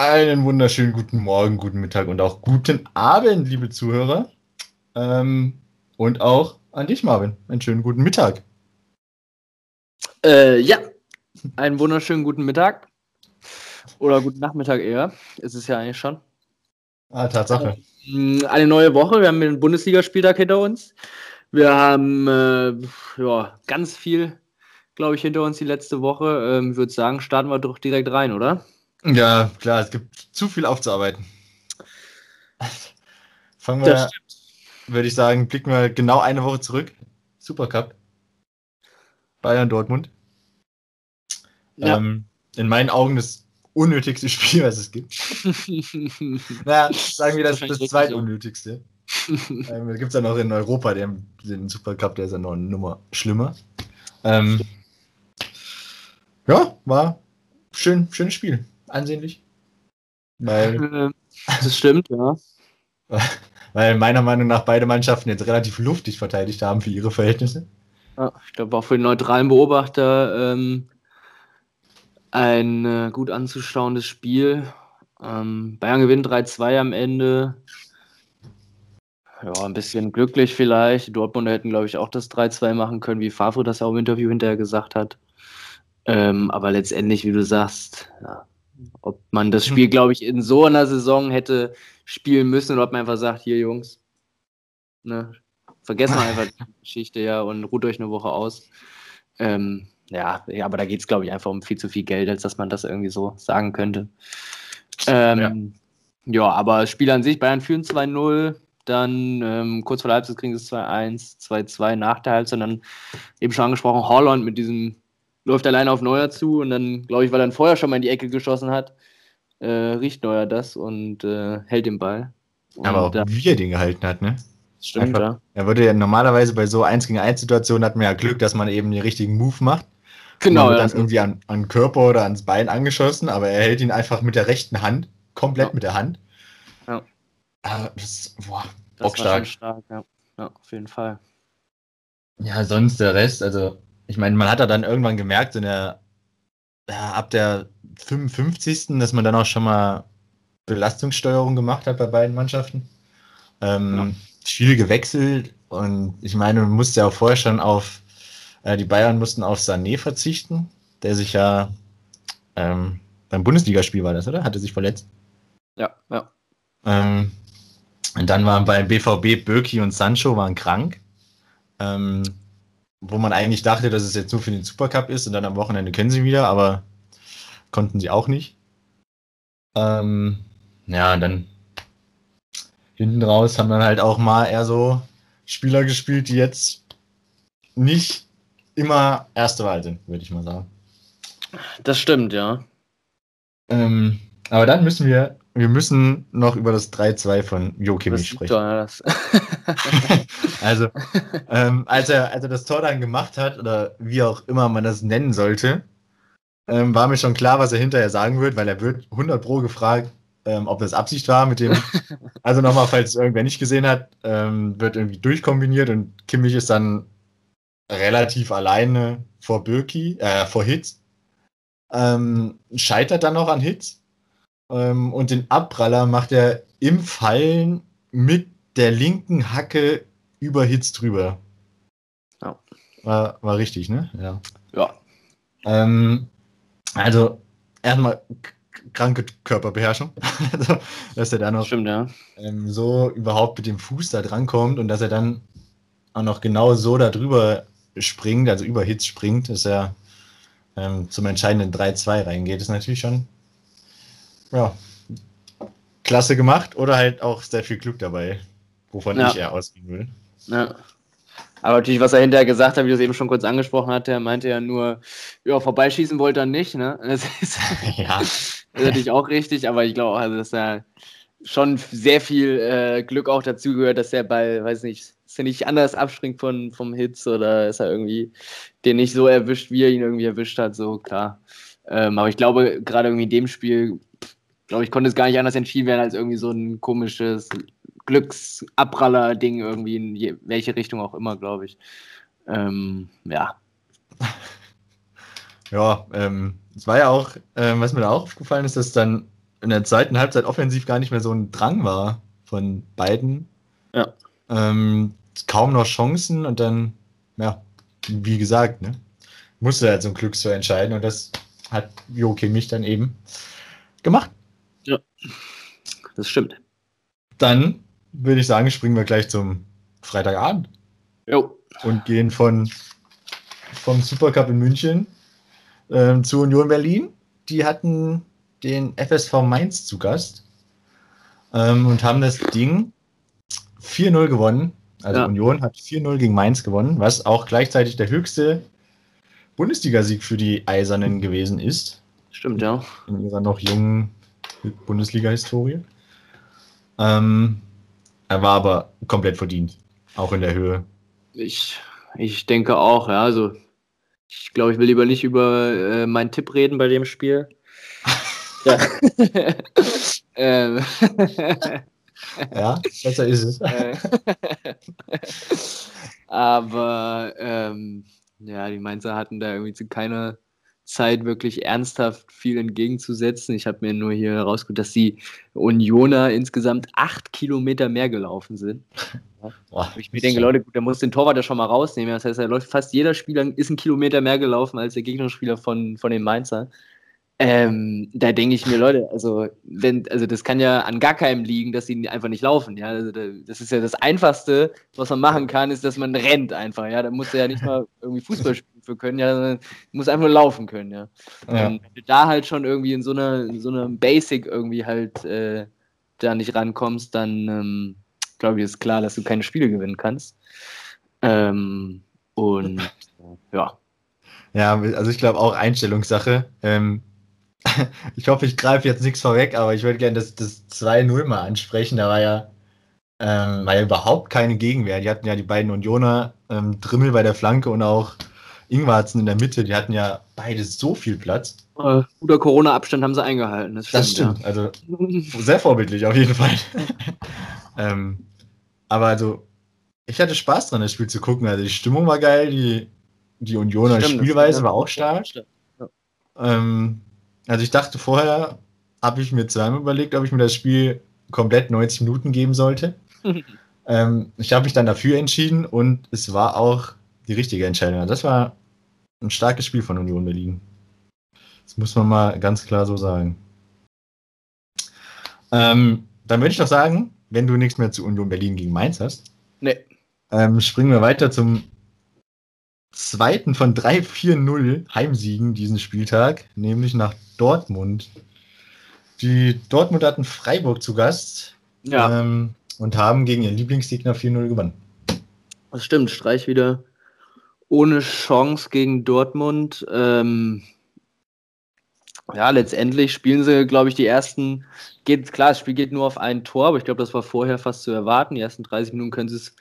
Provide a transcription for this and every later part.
Einen wunderschönen guten Morgen, guten Mittag und auch guten Abend, liebe Zuhörer. Ähm, und auch an dich, Marvin. Einen schönen guten Mittag. Äh, ja, einen wunderschönen guten Mittag. Oder guten Nachmittag eher. Ist es ja eigentlich schon. Ah, Tatsache. Ähm, eine neue Woche. Wir haben den Bundesligaspieltag hinter uns. Wir haben äh, ja, ganz viel, glaube ich, hinter uns die letzte Woche. Ähm, ich würde sagen, starten wir doch direkt rein, oder? Ja, klar, es gibt zu viel aufzuarbeiten. Fangen wir, würde ich sagen, blicken wir genau eine Woche zurück. Supercup. Bayern Dortmund. Ja. Ähm, in meinen Augen das unnötigste Spiel, was es gibt. naja, sagen wir das, das zweitunnötigste. ähm, da gibt es ja noch in Europa den, den Supercup, der ist ja noch eine Nummer schlimmer. Ähm, ja, war schön, schönes Spiel. Ansehnlich. Weil, das stimmt, ja. Weil meiner Meinung nach beide Mannschaften jetzt relativ luftig verteidigt haben für ihre Verhältnisse. Ja, ich glaube auch für den neutralen Beobachter ähm, ein äh, gut anzuschauendes Spiel. Ähm, Bayern gewinnt 3-2 am Ende. Ja, ein bisschen glücklich vielleicht. Dortmund hätten, glaube ich, auch das 3-2 machen können, wie Favre das ja auch im Interview hinterher gesagt hat. Ähm, aber letztendlich, wie du sagst, ja, ob man das Spiel, glaube ich, in so einer Saison hätte spielen müssen oder ob man einfach sagt, hier Jungs, ne, vergessen wir einfach die Geschichte ja und ruht euch eine Woche aus. Ähm, ja, ja, aber da geht es, glaube ich, einfach um viel zu viel Geld, als dass man das irgendwie so sagen könnte. Ähm, ja. ja. aber Spiel an sich, Bayern führen 2-0, dann ähm, kurz vor der Halbzeit kriegen sie 2-1, 2-2 nach der Halbzeit, dann eben schon angesprochen, Holland mit diesem läuft alleine auf Neuer zu und dann, glaube ich, weil er dann vorher schon mal in die Ecke geschossen hat, äh, riecht Neuer das und äh, hält den Ball. Und Aber auch wie er den gehalten hat, ne? Stimmt, Einfach, ja. Er würde ja normalerweise bei so 1 gegen 1 Situationen hat man ja Glück, dass man eben den richtigen Move macht. Genau. Wird ja. dann irgendwie an, an Körper oder ans Bein angeschossen, aber er hält ihn einfach mit der rechten Hand, komplett ja. mit der Hand. Ja. Aber das, boah, das stark. stark ja. ja, auf jeden Fall. Ja, sonst der Rest, also ich meine, man hat ja dann irgendwann gemerkt, in der, ja, ab der 55. dass man dann auch schon mal Belastungssteuerung gemacht hat bei beiden Mannschaften. Ähm, ja. Viel gewechselt und ich meine, man musste ja auch vorher schon auf, äh, die Bayern mussten auf Sané verzichten, der sich ja ähm, beim Bundesligaspiel war das, oder? Hatte sich verletzt. Ja, ja. Ähm, und dann waren beim BVB Birki und Sancho waren krank. Ähm, wo man eigentlich dachte, dass es jetzt nur für den Supercup ist und dann am Wochenende können sie wieder, aber konnten sie auch nicht. Ähm, ja, und dann hinten raus haben dann halt auch mal eher so Spieler gespielt, die jetzt nicht immer erste Wahl sind, würde ich mal sagen. Das stimmt, ja. Ähm, aber dann müssen wir wir müssen noch über das 3-2 von Jo Kimmich sprechen. also, ähm, als, er, als er das Tor dann gemacht hat, oder wie auch immer man das nennen sollte, ähm, war mir schon klar, was er hinterher sagen wird, weil er wird 100 Pro gefragt, ähm, ob das Absicht war mit dem. Also nochmal, falls es irgendwer nicht gesehen hat, ähm, wird irgendwie durchkombiniert und Kimmich ist dann relativ alleine vor Birki, äh, vor Hitz. Ähm, scheitert dann noch an Hitz ähm, und den Abpraller macht er im Fallen mit der linken Hacke über Hitz drüber. Ja. War, war richtig, ne? Ja. Ja. Ähm, also, erstmal kranke Körperbeherrschung. also, dass er da noch Stimmt, ja. ähm, so überhaupt mit dem Fuß da drankommt und dass er dann auch noch genau so da drüber springt, also über Hitz springt, dass er ähm, zum entscheidenden 3-2 reingeht, ist natürlich schon ja, klasse gemacht oder halt auch sehr viel Glück dabei, wovon ja. ich eher ausgehen will. Ja. Aber natürlich, was er hinterher gesagt hat, wie du es eben schon kurz angesprochen hatte, er meinte ja nur, ja, vorbeischießen wollte er nicht, ne? Das ist, ja. das ist natürlich auch richtig, aber ich glaube auch, also, dass er schon sehr viel äh, Glück auch dazu gehört, dass der Ball, weiß nicht, dass er nicht anders abspringt von, vom Hitz oder ist er irgendwie den nicht so erwischt, wie er ihn irgendwie erwischt hat, so klar. Ähm, aber ich glaube, gerade irgendwie in dem Spiel glaube ich, konnte es gar nicht anders entschieden werden als irgendwie so ein komisches Glücksabpraller-Ding irgendwie in je, welche Richtung auch immer, glaube ich. Ähm, ja. Ja, ähm, es war ja auch, ähm, was mir da auch aufgefallen ist, dass dann in der zweiten Halbzeit offensiv gar nicht mehr so ein Drang war von beiden. Ja. Ähm, kaum noch Chancen und dann, ja, wie gesagt, ne, musste halt so ein Glück zu entscheiden und das hat Jo Kimmich dann eben gemacht. Das stimmt. Dann würde ich sagen, springen wir gleich zum Freitagabend. Jo. Und gehen von vom Supercup in München ähm, zu Union Berlin. Die hatten den FSV Mainz zu Gast ähm, und haben das Ding 4-0 gewonnen. Also Ja. Union hat 4-0 gegen Mainz gewonnen, was auch gleichzeitig der höchste Bundesligasieg für die Eisernen gewesen ist Stimmt, ja. in ihrer noch jungen Bundesliga-Historie. Ähm, er war aber komplett verdient, auch in der Höhe. Ich, ich denke auch, ja. Also, ich glaube, ich will lieber nicht über äh, meinen Tipp reden bei dem Spiel. ja. ähm, Ja, besser ist es. äh, aber ähm, ja, die Mainzer hatten da irgendwie zu keiner Zeit wirklich ernsthaft viel entgegenzusetzen. Ich habe mir nur hier herausgeholt, dass die Unioner insgesamt acht Kilometer mehr gelaufen sind. Boah, Ich mir denke, Leute, gut, der muss den Torwart ja schon mal rausnehmen. Das heißt, er läuft fast jeder Spieler ist ein Kilometer mehr gelaufen als der Gegnerspieler von, von den Mainzer. Ähm, da denke ich mir, Leute, also, wenn, also das kann ja an gar keinem liegen, dass sie einfach nicht laufen. Ja, also da, das ist ja das Einfachste, was man machen kann, ist, dass man rennt einfach. Ja, da muss er ja nicht mal irgendwie Fußball spielen für können, ja, sondern muss einfach nur laufen können. Ja. Ja. Und wenn du da halt schon irgendwie in so einer in so einer Basic irgendwie halt äh, da nicht rankommst, dann ähm, glaube ich, ist klar, dass du keine Spiele gewinnen kannst. Ähm, und ja, Ja, also ich glaube auch Einstellungssache. Ähm, ich hoffe, ich greife jetzt nichts vorweg, aber ich würde gerne das, das 2-0 mal ansprechen. Da war ja, ähm, war ja überhaupt keine Gegenwehr. Die hatten ja die beiden Unioner, ähm, Drimmel bei der Flanke und auch Ingwarzen in der Mitte. Die hatten ja beide so viel Platz. äh, guter Corona-Abstand haben sie eingehalten. Das stimmt. Also Ja. sehr vorbildlich auf jeden Fall. ähm, aber also, ich hatte Spaß dran, das Spiel zu gucken. Also die Stimmung war geil, die, die Unioner Stimmt, das Spielweise ja- war auch stark. Ähm, also ich dachte vorher, habe ich mir zweimal überlegt, ob ich mir das Spiel komplett 90 Minuten geben sollte. ähm, ich habe mich dann dafür entschieden und es war auch die richtige Entscheidung. Das war ein starkes Spiel von Union Berlin. Das muss man mal ganz klar so sagen. Ähm, dann würde ich doch sagen, wenn du nichts mehr zu Union Berlin gegen Mainz hast, Nee. ähm, springen wir weiter zum zweiten von 3-4-0 Heimsiegen diesen Spieltag, nämlich nach Dortmund. Die Dortmund hatten Freiburg zu Gast Ja, ähm, und haben gegen ihren Lieblingsgegner 4-0 gewonnen. das stimmt. Streich wieder ohne Chance gegen Dortmund. Ähm, ja, letztendlich spielen sie, glaube ich, die ersten. Geht, klar, das Spiel geht nur auf ein Tor, aber ich glaube, das war vorher fast zu erwarten. Die ersten 30 Minuten können sie es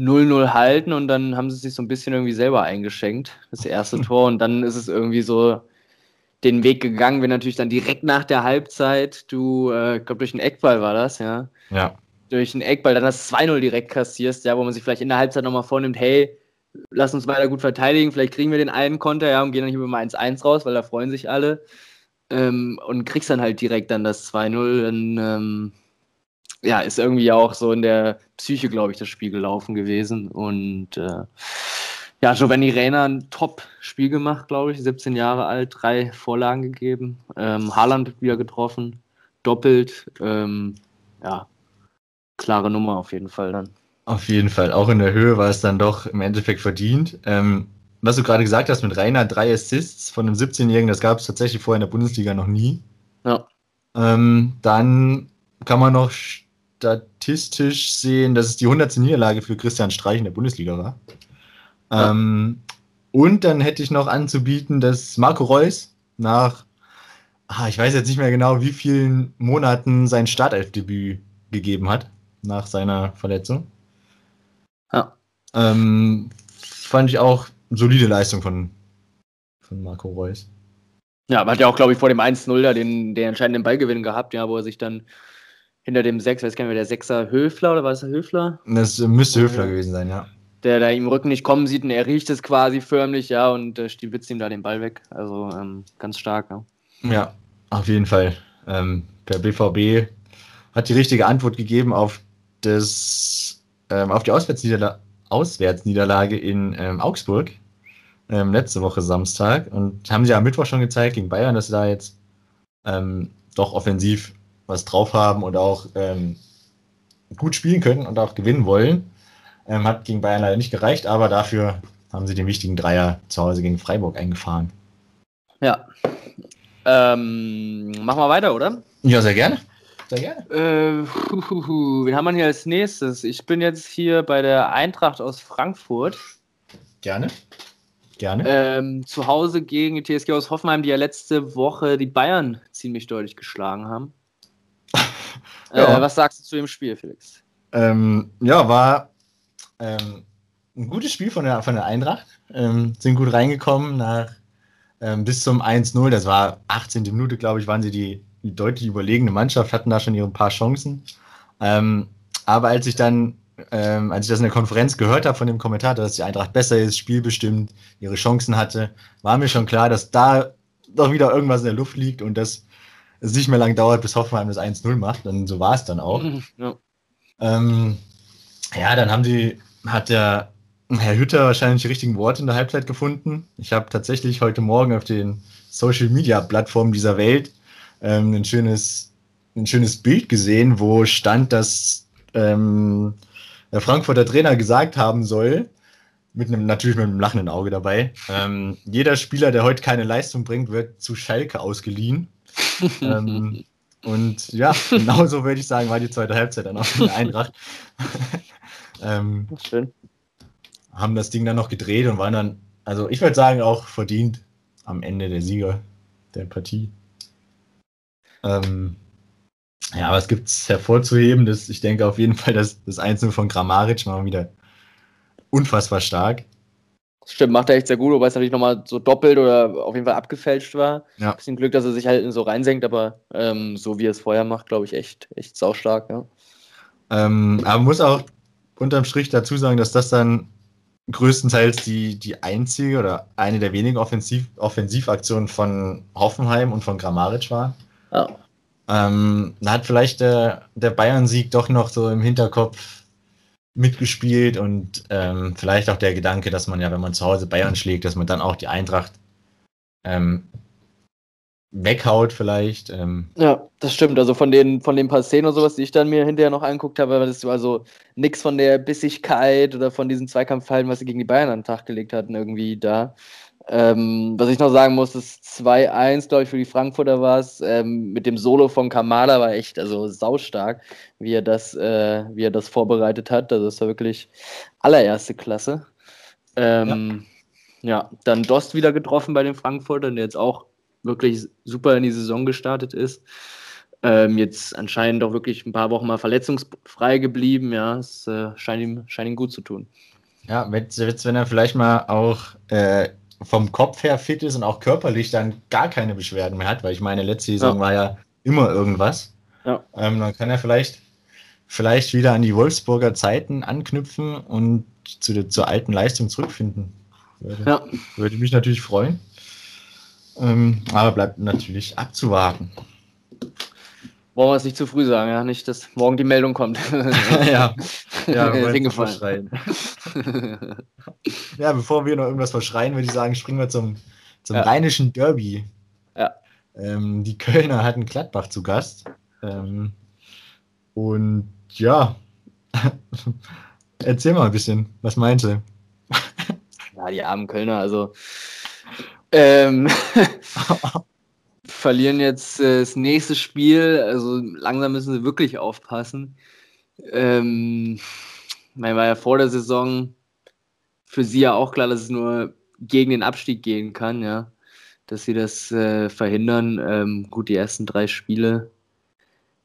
0-0 halten und dann haben sie sich so ein bisschen irgendwie selber eingeschenkt, das erste Tor. Und dann ist es irgendwie so den Weg gegangen, wenn natürlich dann direkt nach der Halbzeit, du, äh, ich glaube, durch einen Eckball war das, ja, Ja. durch einen Eckball dann das 2-0 direkt kassierst, ja, wo man sich vielleicht in der Halbzeit nochmal vornimmt, hey, lass uns weiter gut verteidigen, vielleicht kriegen wir den einen Konter, ja, und gehen dann hier mit dem 1-1 raus, weil da freuen sich alle. Ähm, und kriegst dann halt direkt dann das 2-0. Dann, ähm, ja, ist irgendwie auch so in der Psyche, glaube ich, das Spiel gelaufen gewesen. Und äh, ja, Giovanni Reina ein Top-Spiel gemacht, glaube ich. 17 Jahre alt, drei Vorlagen gegeben. Ähm, Haaland wieder getroffen, doppelt. Ähm, ja, klare Nummer auf jeden Fall dann. Auf jeden Fall. Auch in der Höhe war es dann doch im Endeffekt verdient. Ähm, was du gerade gesagt hast mit Rainer, drei Assists von einem 17-Jährigen, das gab es tatsächlich vorher in der Bundesliga noch nie. Ja. Ähm, dann kann man noch statistisch sehen, dass es die 100. Niederlage für Christian Streich in der Bundesliga war. Ja. Ähm, und dann hätte ich noch anzubieten, dass Marco Reus nach, ah, ich weiß jetzt nicht mehr genau, wie vielen Monaten sein Startelfdebüt gegeben hat nach seiner Verletzung. Ja. Ähm, fand ich auch solide Leistung von, von Marco Reus. Ja, aber hat ja auch, glaube ich, vor dem 1-0 da den, den entscheidenden Ballgewinn gehabt, ja, wo er sich dann hinter dem Sechs, weiß gar nicht mehr, der Sechser Höfler oder war es der Höfler? Das äh, müsste. Höfler gewesen sein, ja. Der da im Rücken nicht kommen sieht und er riecht es quasi förmlich, ja, und äh, stiebitzt ihm da den Ball weg. Also ähm, ganz stark, ja. Ja, auf jeden Fall. Ähm, der BVB hat die richtige Antwort gegeben auf, das, ähm, auf die Auswärtsniederla Auswärtsniederlage in ähm, Augsburg ähm, letzte Woche Samstag und haben sie am Mittwoch schon gezeigt gegen Bayern, dass sie da jetzt ähm, doch offensiv was drauf haben und auch ähm, gut spielen können und auch gewinnen wollen. Ähm, hat gegen Bayern leider nicht gereicht, aber dafür haben sie den wichtigen Dreier zu Hause gegen Freiburg eingefahren. Ja. Ähm, machen wir weiter, oder? Ja, sehr gerne. Sehr gerne. Äh, wen haben wir hier als nächstes? Ich bin jetzt hier bei der Eintracht aus Frankfurt. Gerne. Gerne. Ähm, zu Hause gegen die TSG aus Hoffenheim, die ja letzte Woche die Bayern ziemlich deutlich geschlagen haben. ja. äh, was sagst du zu dem Spiel, Felix? Ähm, ja, war ähm, ein gutes Spiel von der, von der Eintracht. Ähm, sind gut reingekommen nach ähm, bis zum 1-0. Das war 18. Minute, glaube ich, waren sie die, die deutlich überlegene Mannschaft, hatten da schon ihre paar Chancen. Ähm, aber als ich dann ähm, als ich das in der Konferenz gehört habe von dem Kommentator, dass die Eintracht besser ist, spielbestimmt, ihre Chancen hatte, war mir schon klar, dass da doch wieder irgendwas in der Luft liegt und dass es nicht mehr lang dauert, bis Hoffenheim das 1-0 macht. Und so war es dann auch. Ja. Ähm, ja, dann haben die, hat der Herr Hütter wahrscheinlich die richtigen Worte in der Halbzeit gefunden. Ich habe tatsächlich heute Morgen auf den Social Media Plattformen dieser Welt ähm, ein, schönes, ein schönes Bild gesehen, wo stand, dass ähm, der Frankfurter Trainer gesagt haben soll, mit einem, natürlich mit einem lachenden Auge dabei, ähm, jeder Spieler, der heute keine Leistung bringt, wird zu Schalke ausgeliehen. Ähm, und ja, genauso würde ich sagen, war die zweite Halbzeit dann auch in der Eintracht. ähm, Schön. Haben das Ding dann noch gedreht und waren dann, also ich würde sagen, auch verdient am Ende der Sieger der Partie. Ähm, ja, was gibt es hervorzuheben? Das, ich denke auf jeden Fall, dass das Einzelne von Grammaric mal wieder unfassbar stark. Stimmt, macht er echt sehr gut, wobei es natürlich nochmal so doppelt oder auf jeden Fall abgefälscht war. Ja. Bisschen Glück, dass er sich halt so reinsenkt, aber ähm, so wie er es vorher macht, glaube ich, echt, echt saustark, ja. Ähm, aber man muss auch unterm Strich dazu sagen, dass das dann größtenteils die, die einzige oder eine der wenigen Offensiv Offensivaktionen von Hoffenheim und von Grammaric war. Ja. Ähm, da hat vielleicht der, der Bayern-Sieg doch noch so im Hinterkopf mitgespielt und ähm, vielleicht auch der Gedanke, dass man ja, wenn man zu Hause Bayern schlägt, dass man dann auch die Eintracht ähm, weghaut vielleicht. Ähm. Ja, das stimmt. Also von den, von den paar Szenen und sowas, die ich dann mir hinterher noch angeguckt habe, das war also nichts von der Bissigkeit oder von diesem Zweikampfverhalten, was sie gegen die Bayern an den Tag gelegt hatten, irgendwie da. Ähm, was ich noch sagen muss, ist 2-1, glaube ich, für die Frankfurter war es. Ähm, mit dem Solo von Kamala war echt also saustark, wie er das, äh, wie er das vorbereitet hat. Also das war wirklich allererste Klasse. Ähm, ja. ja. dann Dost wieder getroffen bei den Frankfurtern, der jetzt auch wirklich super in die Saison gestartet ist. Ähm, jetzt anscheinend auch wirklich ein paar Wochen mal verletzungsfrei geblieben. Ja, es äh, scheint, ihm, scheint ihm gut zu tun. Ja, wenn er vielleicht mal auch äh, vom Kopf her fit ist und auch körperlich dann gar keine Beschwerden mehr hat, weil ich meine, letzte Saison ja. war ja immer irgendwas. Ja. Ähm, dann kann er vielleicht, vielleicht wieder an die Wolfsburger Zeiten anknüpfen und zu der, zur alten Leistung zurückfinden. Würde, ja. würde mich natürlich freuen. Ähm, aber bleibt natürlich abzuwarten. Wollen wir es nicht zu früh sagen, ja? Nicht, dass morgen die Meldung kommt. ja, ja hingefallen. ja, bevor wir noch irgendwas verschreien, würde ich sagen, springen wir zum, zum ja. rheinischen Derby. Ja. Ähm, die Kölner hatten Gladbach zu Gast. Ähm, und ja, erzähl mal ein bisschen, was meinst du? ja, die armen Kölner, also ähm, verlieren jetzt äh, das nächste Spiel. Also langsam müssen sie wirklich aufpassen. Ähm, man war ja vor der Saison für sie ja auch klar, dass es nur gegen den Abstieg gehen kann, ja. Dass sie das äh, verhindern. Ähm, gut, die ersten drei Spiele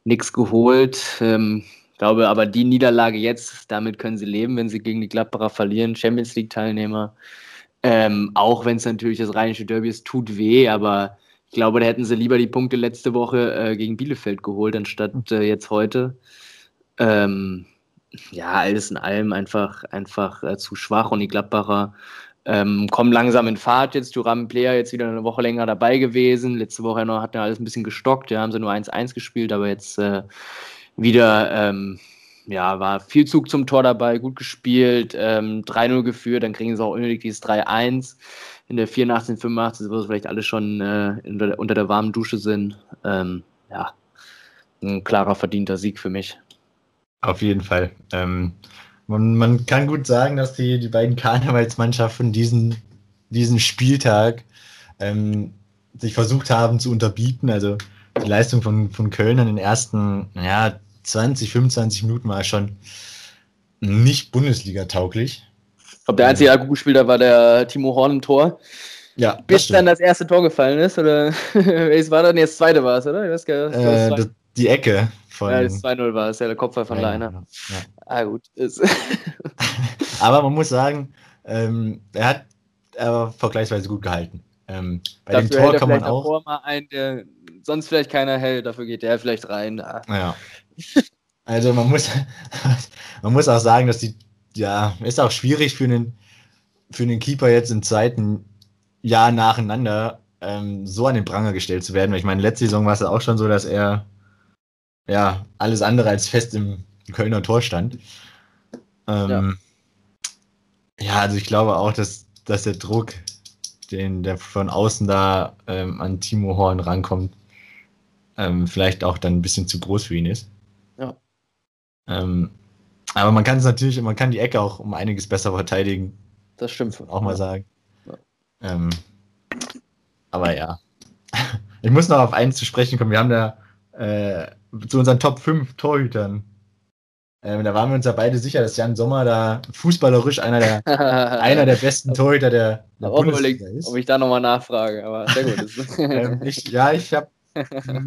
nichts geholt. Ähm, glaube aber die Niederlage jetzt, damit können sie leben, wenn sie gegen die Gladbacher verlieren, Champions League-Teilnehmer. Ähm, auch wenn es natürlich das rheinische Derby ist, tut weh, aber ich glaube, da hätten sie lieber die Punkte letzte Woche äh, gegen Bielefeld geholt, anstatt äh, jetzt heute. Ähm, ja, alles in allem einfach, einfach äh, zu schwach und die Gladbacher ähm, kommen langsam in Fahrt jetzt. Duram Player jetzt wieder eine Woche länger dabei gewesen. Letzte Woche noch hat er alles ein bisschen gestockt. Ja, haben sie nur 1-1 gespielt, aber jetzt äh, wieder, ähm, ja, war viel Zug zum Tor dabei, gut gespielt, ähm, 3-0 geführt, dann kriegen sie auch unnötig dieses 3-1 in der 84, 85, wo sie vielleicht alle schon äh, unter, der, unter, der, warmen Dusche sind. Ähm, ja, ein klarer verdienter Sieg für mich. Auf jeden Fall. Ähm, man, man kann gut sagen, dass die, die beiden Karnevalsmannschaften diesen, diesen Spieltag ähm, sich versucht haben zu unterbieten. Also die Leistung von, von Köln in den ersten ja, 20, 25 Minuten war schon nicht Bundesliga-tauglich. Ich glaube, der einzige Akku-Spieler war der Timo Horn im Tor. Ja, Bis dann das erste Tor gefallen ist, oder? es war dann jetzt das zweite war es, oder? Weiß äh, die Ecke von. Ja, das 2-0 war es, ja, der Kopfball von Leiner. Ja. Ah, gut. Aber man muss sagen, ähm, er hat aber vergleichsweise gut gehalten. Ähm, bei dafür dem Tor kann man auch. Mal ein, der sonst vielleicht keiner hält, dafür geht der vielleicht rein. Ah. Ja. Also man muss, man muss auch sagen, dass die, ja, ist auch schwierig für einen, für einen Keeper jetzt im zweiten Jahr nacheinander ähm, so an den Pranger gestellt zu werden. Weil ich meine, letzte Saison war es ja auch schon so, dass er ja alles andere als fest im Kölner Tor stand. Ähm, ja. ja. also ich glaube auch, dass, dass der Druck, den der von außen da ähm, an Timo Horn rankommt, ähm, vielleicht auch dann ein bisschen zu groß für ihn ist. Ja. Ähm, aber man kann es natürlich, man kann die Ecke auch um einiges besser verteidigen. Das stimmt. Auch mal sagen. Ja. Ähm, aber ja. Ich muss noch auf eins zu sprechen kommen. Wir haben da äh, zu unseren Top 5 Torhütern. Ähm, da waren wir uns ja beide sicher, dass Jan Sommer da fußballerisch einer der, einer der besten Torhüter der, der Bundesliga ist. Ob ich da nochmal nachfrage, aber sehr gut. ähm, ich, ja, ich habe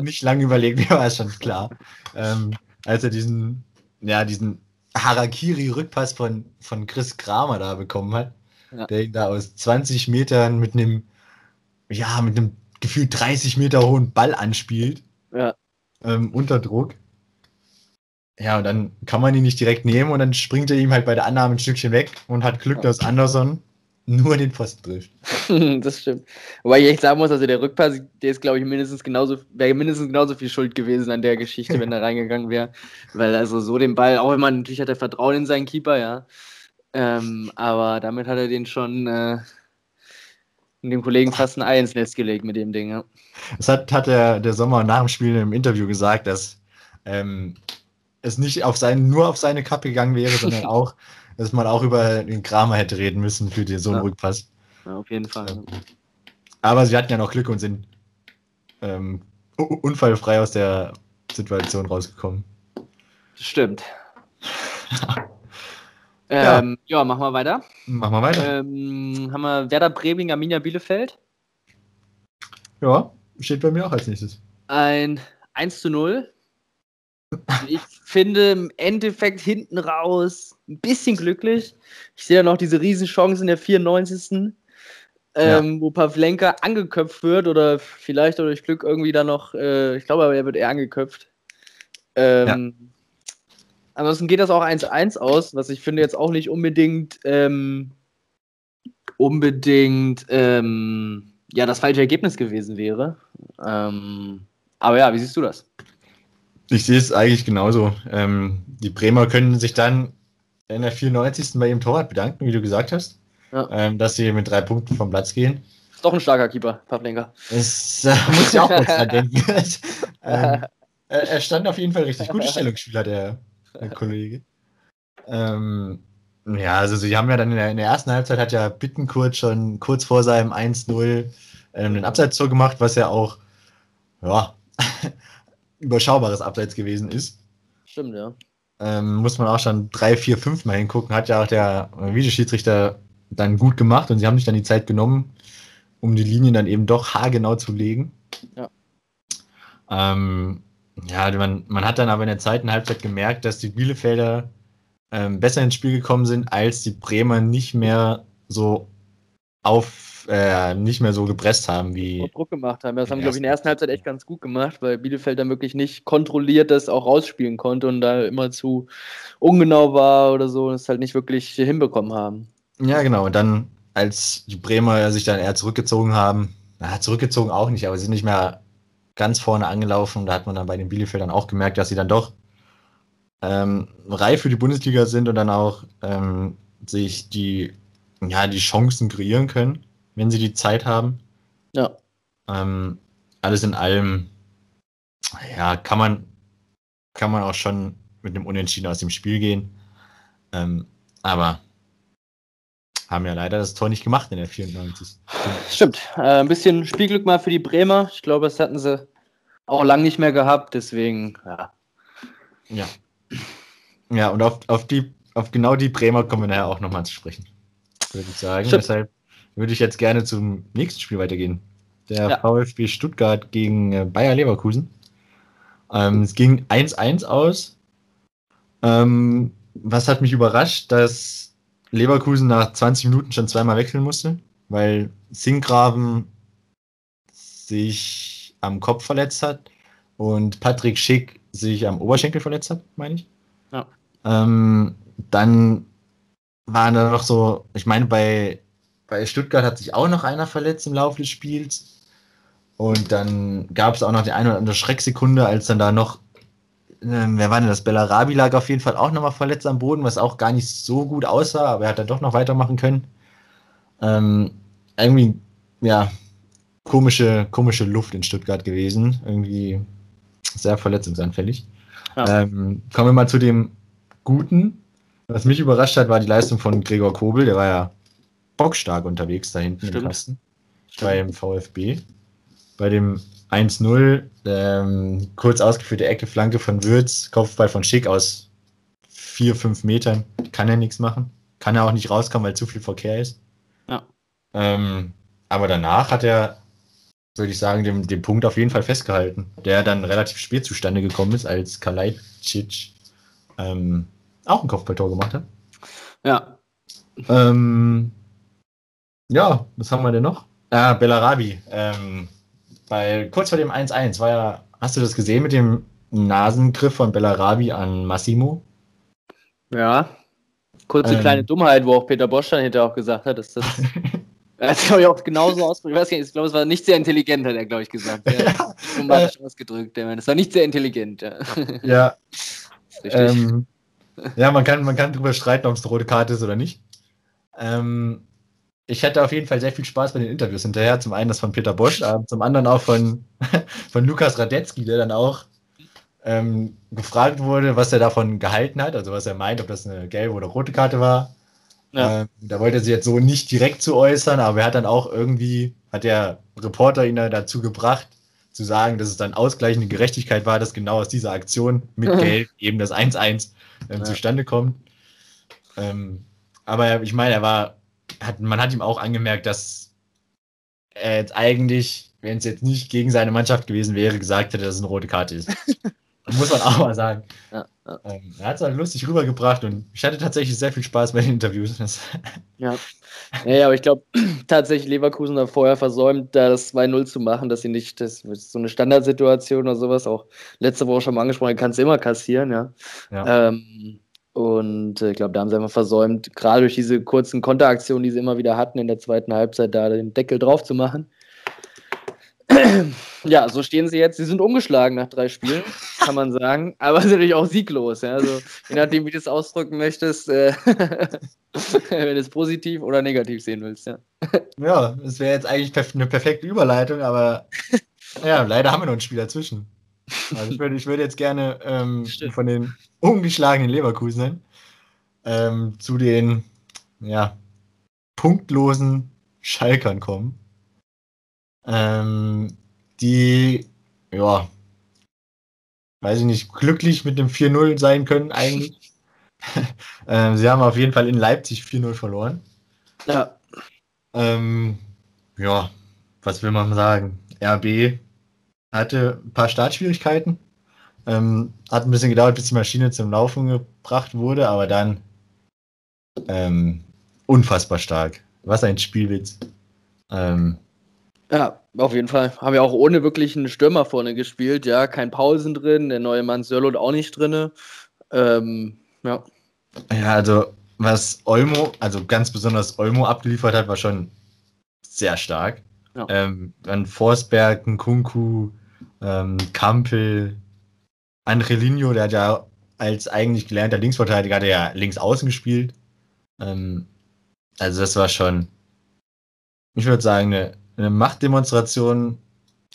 nicht lange überlegt, mir war es schon klar. Ähm, als er diesen, ja, diesen Harakiri-Rückpass von, von Chris Kramer da bekommen hat, ja. der ihn da aus 20 Metern mit einem, ja, mit einem gefühlt 30 Meter hohen Ball anspielt. Ja ähm, unter Druck. Ja, und dann kann man ihn nicht direkt nehmen und dann springt er ihm halt bei der Annahme ein Stückchen weg und hat Glück, dass Anderson nur den Pfosten trifft. das stimmt. Wobei ich echt sagen muss, also der Rückpass, der ist, glaube ich, mindestens genauso, wäre mindestens genauso viel Schuld gewesen an der Geschichte, wenn er reingegangen wäre. Weil also so den Ball, auch wenn man natürlich hat er Vertrauen in seinen Keeper, ja. Ähm, aber damit hat er den schon äh, dem Kollegen fast ein Ei ins Netz gelegt mit dem Ding, ja. Das hat, hat der, der Sommer nach dem Spiel im Interview gesagt, dass ähm, es nicht auf sein, nur auf seine Kappe gegangen wäre, sondern auch, dass man auch über den Kramer hätte reden müssen für den, so einen ja. Rückpass. Ja, auf jeden Fall. Ähm, aber sie hatten ja noch Glück und sind ähm, unfallfrei aus der Situation rausgekommen. Das stimmt. ähm, ja. ja, machen wir weiter. Machen wir weiter. Ähm, haben wir Werder Bremen, Arminia Bielefeld. Ja, Steht bei mir auch als nächstes. Ein 1 zu 0. Ich finde im Endeffekt hinten raus ein bisschen glücklich. Ich sehe ja noch diese Riesenchance in der 94. Ähm, ja. wo Pavlenka angeköpft wird oder vielleicht durch Glück irgendwie da noch, äh, ich glaube aber, er wird eher angeköpft. Ähm, ja. Ansonsten geht das auch 1-1 aus, was ich finde jetzt auch nicht unbedingt ähm, unbedingt ähm, ja das falsche Ergebnis gewesen wäre. Ähm, aber ja, wie siehst du das? Ich sehe es eigentlich genauso. Ähm, die Bremer können sich dann in der 94. bei ihrem Torwart bedanken, wie du gesagt hast, ja. ähm, dass sie mit drei Punkten vom Platz gehen. Ist doch ein starker Keeper, Pavlenka. Das äh, muss ich auch kurz dran denken. ähm, er stand auf jeden Fall richtig. Gute Stellungsspieler, der, der Kollege. Ähm, ja, also sie haben ja dann in der, in der, ersten Halbzeit hat ja Bittenkurt schon kurz vor seinem 1-0 ähm, den Abseits-Tor gemacht, was ja auch ja, überschaubares Abseits gewesen ist. Stimmt, ja. Ähm, muss man auch schon drei, vier, fünf Mal hingucken. Hat ja auch der Videoschiedsrichter dann gut gemacht und sie haben sich dann die Zeit genommen, um die Linien dann eben doch haargenau zu legen. Ja. Ähm, ja, man, man hat dann aber in der zweiten Halbzeit gemerkt, dass die Bielefelder ähm, besser ins Spiel gekommen sind, als die Bremer nicht mehr so auf, äh, nicht mehr so gepresst haben wie. Druck gemacht haben. Das haben, glaube ich, in der ersten Halbzeit echt ganz gut gemacht, weil Bielefeld dann wirklich nicht kontrolliert das auch rausspielen konnte und da immer zu ungenau war oder so und es halt nicht wirklich hinbekommen haben. Ja, genau. Und dann als die Bremer sich dann eher zurückgezogen haben, na, zurückgezogen auch nicht, aber sie sind nicht mehr ganz vorne angelaufen. Da hat man dann bei den Bielefeldern auch gemerkt, dass sie dann doch ähm, reif für die Bundesliga sind und dann auch ähm, sich die, ja, die Chancen kreieren können, wenn sie die Zeit haben. Ja. Ähm, alles in allem, ja, kann man, kann man auch schon mit einem Unentschieden aus dem Spiel gehen. Ähm, aber haben ja leider das Tor nicht gemacht in der 94. Stimmt. Äh, ein bisschen Spielglück mal für die Bremer. Ich glaube, das hatten sie auch lange nicht mehr gehabt. Deswegen, ja. Ja. Ja, und auf, auf, die, auf genau die Bremer kommen wir nachher auch nochmal zu sprechen. Würde ich sagen. Stimmt. Deshalb würde ich jetzt gerne zum nächsten Spiel weitergehen. Der ja. VfB Stuttgart gegen äh, Bayer Leverkusen. Ähm, es ging 1-1 aus. Ähm, was hat mich überrascht, dass Leverkusen nach 20 Minuten schon zweimal wechseln musste, weil Sinkgraven sich am Kopf verletzt hat und Patrick Schick sich am Oberschenkel verletzt hat, meine ich. Ja. Ähm, dann waren da noch so, ich meine, bei, bei Stuttgart hat sich auch noch einer verletzt im Laufe des Spiels. Und dann gab es auch noch die eine oder andere Schrecksekunde, als dann da noch ähm, wer war denn das? Bellarabi lag auf jeden Fall auch nochmal verletzt am Boden, was auch gar nicht so gut aussah, aber er hat dann doch noch weitermachen können. Ähm, irgendwie, ja, komische, komische Luft in Stuttgart gewesen. Irgendwie sehr verletzungsanfällig. Ja. Ähm, kommen wir mal zu dem Guten. Was mich überrascht hat, war die Leistung von Gregor Kobel. Der war ja bockstark unterwegs da hinten Stimmt. im Kasten beim VfB. Bei dem 1-0, ähm, kurz ausgeführte Ecke, Flanke von Würz, Kopfball von Schick aus 4, 5 Metern. Kann er nichts machen. Kann er auch nicht rauskommen, weil zu viel Verkehr ist. Ja. Ähm, aber danach hat er, würde ich sagen, den, den Punkt auf jeden Fall festgehalten, der dann relativ spät zustande gekommen ist, als Kalajdzic ähm, auch ein Kopfballtor gemacht hat. Ja. Ähm, ja, was haben wir denn noch? Ah, Bellarabi. Ähm, weil kurz vor dem 1-1 war ja, hast du das gesehen mit dem Nasengriff von Bellarabi an Massimo? Ja. Kurze ähm, kleine Dummheit, wo auch Peter Bosch dann hinterher auch gesagt hat, dass das. er hat glaube ich auch genauso ausgedrückt. Ich weiß nicht, ich glaube, es war nicht sehr intelligent, hat er, glaube ich, gesagt. Ja, ja. ausgedrückt. Es war nicht sehr intelligent. Ja. ja. Ähm, ja, man kann, man kann darüber streiten, ob es eine rote Karte ist oder nicht. Ähm, ich hatte auf jeden Fall sehr viel Spaß bei den Interviews hinterher. Zum einen das von Peter Bosch, aber zum anderen auch von, von Lukas Radetzky, der dann auch ähm, gefragt wurde, was er davon gehalten hat, also was er meint, ob das eine gelbe oder rote Karte war. Ja. Ähm, da wollte er sich jetzt so nicht direkt zu äußern, aber er hat dann auch irgendwie, hat der Reporter ihn dann dazu gebracht, zu sagen, dass es dann ausgleichende Gerechtigkeit war, dass genau aus dieser Aktion mit Gelb eben das 1-1 ähm, ja. zustande kommt. Ähm, aber ich meine, er war hat, man hat ihm auch angemerkt, dass er jetzt eigentlich, wenn es jetzt nicht gegen seine Mannschaft gewesen wäre, gesagt hätte, dass es eine rote Karte ist. Muss man auch mal sagen. Ja, ja. Ähm, er hat es halt lustig rübergebracht und ich hatte tatsächlich sehr viel Spaß bei den Interviews. ja. ja, aber ich glaube tatsächlich Leverkusen hat vorher versäumt, da das 2-0 zu machen, dass sie nicht, das ist so eine Standardsituation oder sowas, auch letzte Woche schon mal angesprochen, kannst du immer kassieren, ja. ja. Ähm, und äh, ich glaube, da haben sie einfach versäumt, gerade durch diese kurzen Konteraktionen, die sie immer wieder hatten in der zweiten Halbzeit, da den Deckel drauf zu machen. ja, so stehen sie jetzt. Sie sind umgeschlagen nach drei Spielen, kann man sagen. Aber sind natürlich auch sieglos. Ja? Also, je nachdem, wie du es ausdrücken möchtest, äh, wenn du es positiv oder negativ sehen willst. Ja, ja das wäre jetzt eigentlich eine perfekte Überleitung, aber ja, leider haben wir noch ein Spiel dazwischen. Also ich würde, ich würde jetzt gerne ähm, von den ungeschlagenen Leverkusen ähm, zu den ja, punktlosen Schalkern kommen. Ähm, die, ja, weiß ich nicht, glücklich mit dem 4-0 sein können eigentlich. ähm, sie haben auf jeden Fall in Leipzig 4-0 verloren. Ja. Ähm, ja, was will man sagen? RB hatte ein paar Startschwierigkeiten. Ähm, hat ein bisschen gedauert, bis die Maschine zum Laufen gebracht wurde, aber dann ähm, unfassbar stark. Was ein Spielwitz. Ähm, ja, auf jeden Fall. Haben wir auch ohne wirklich einen Stürmer vorne gespielt. Ja, kein Paulsen drin, der neue Mann Sörlot auch nicht drin. Ähm, ja. Ja, also was Olmo, also ganz besonders Olmo abgeliefert hat, war schon sehr stark. Ja. Ähm, dann Forsberg, Kunku, ähm, Kampel, Angelino, der hat ja als eigentlich gelernter Linksverteidiger hat er ja links außen gespielt. Ähm, also das war schon, ich würde sagen, eine, eine Machtdemonstration,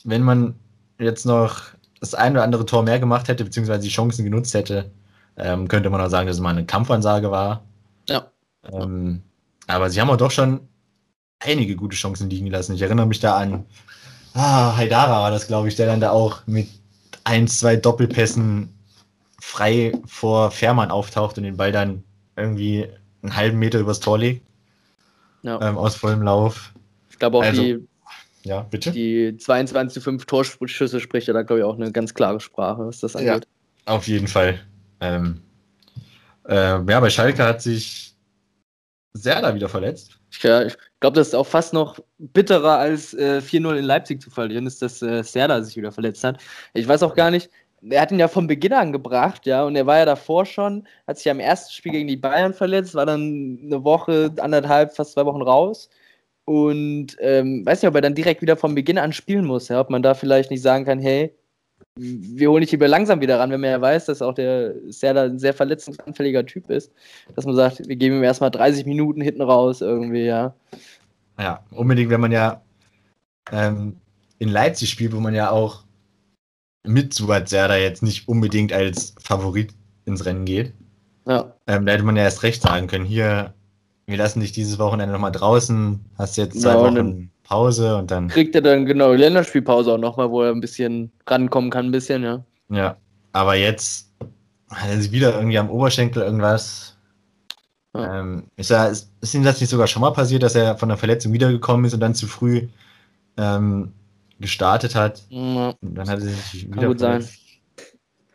wenn man jetzt noch das ein oder andere Tor mehr gemacht hätte, beziehungsweise die Chancen genutzt hätte, ähm, könnte man auch sagen, dass es mal eine Kampfansage war. Ja. Ähm, aber sie haben auch doch schon einige gute Chancen liegen lassen. Ich erinnere mich da an ah, Haidara war das, glaube ich, der dann da auch mit ein, zwei Doppelpässen frei vor Fährmann auftaucht und den Ball dann irgendwie einen halben Meter übers Tor legt. Ja. Ähm, aus vollem Lauf. Ich glaube auch also, die, ja, bitte? die 22 zu 5 Torschüsse spricht ja da, glaube ich, auch eine ganz klare Sprache, was das angeht. Ja, auf jeden Fall. Ähm, äh, ja, bei Schalke hat sich Serda wieder verletzt. Ja, ich glaube, das ist auch fast noch bitterer als äh, 4-0 in Leipzig zu verlieren, ist, dass äh, Serda sich wieder verletzt hat. Ich weiß auch gar nicht, er hat ihn ja von Beginn an gebracht, ja, und er war ja davor schon, hat sich ja im ersten Spiel gegen die Bayern verletzt, war dann eine Woche, anderthalb, fast zwei Wochen raus. Und ähm, weiß nicht, ob er dann direkt wieder von Beginn an spielen muss, ja, ob man da vielleicht nicht sagen kann, hey, wir holen dich lieber langsam wieder ran, wenn man ja weiß, dass auch der Serda ein sehr verletzungsanfälliger Typ ist, dass man sagt, wir geben ihm erstmal 30 Minuten hinten raus irgendwie, ja. Ja, unbedingt, wenn man ja ähm, in Leipzig spielt, wo man ja auch mit Suat Serda jetzt nicht unbedingt als Favorit ins Rennen geht. Ja. Ähm, da hätte man ja erst recht sagen können, hier, wir lassen dich dieses Wochenende nochmal draußen, hast jetzt zwei ja, Wochen Pause und dann. Kriegt er dann genau Länderspielpause auch nochmal, wo er ein bisschen rankommen kann, ein bisschen, ja. Ja, aber jetzt hat er sich wieder irgendwie am Oberschenkel irgendwas. Ja. Ähm, ist, er, ist, ist ihm das nicht sogar schon mal passiert, dass er von der Verletzung wiedergekommen ist und dann zu früh ähm, gestartet hat? Ja. Dann hat er sich wieder. Kann gut sein.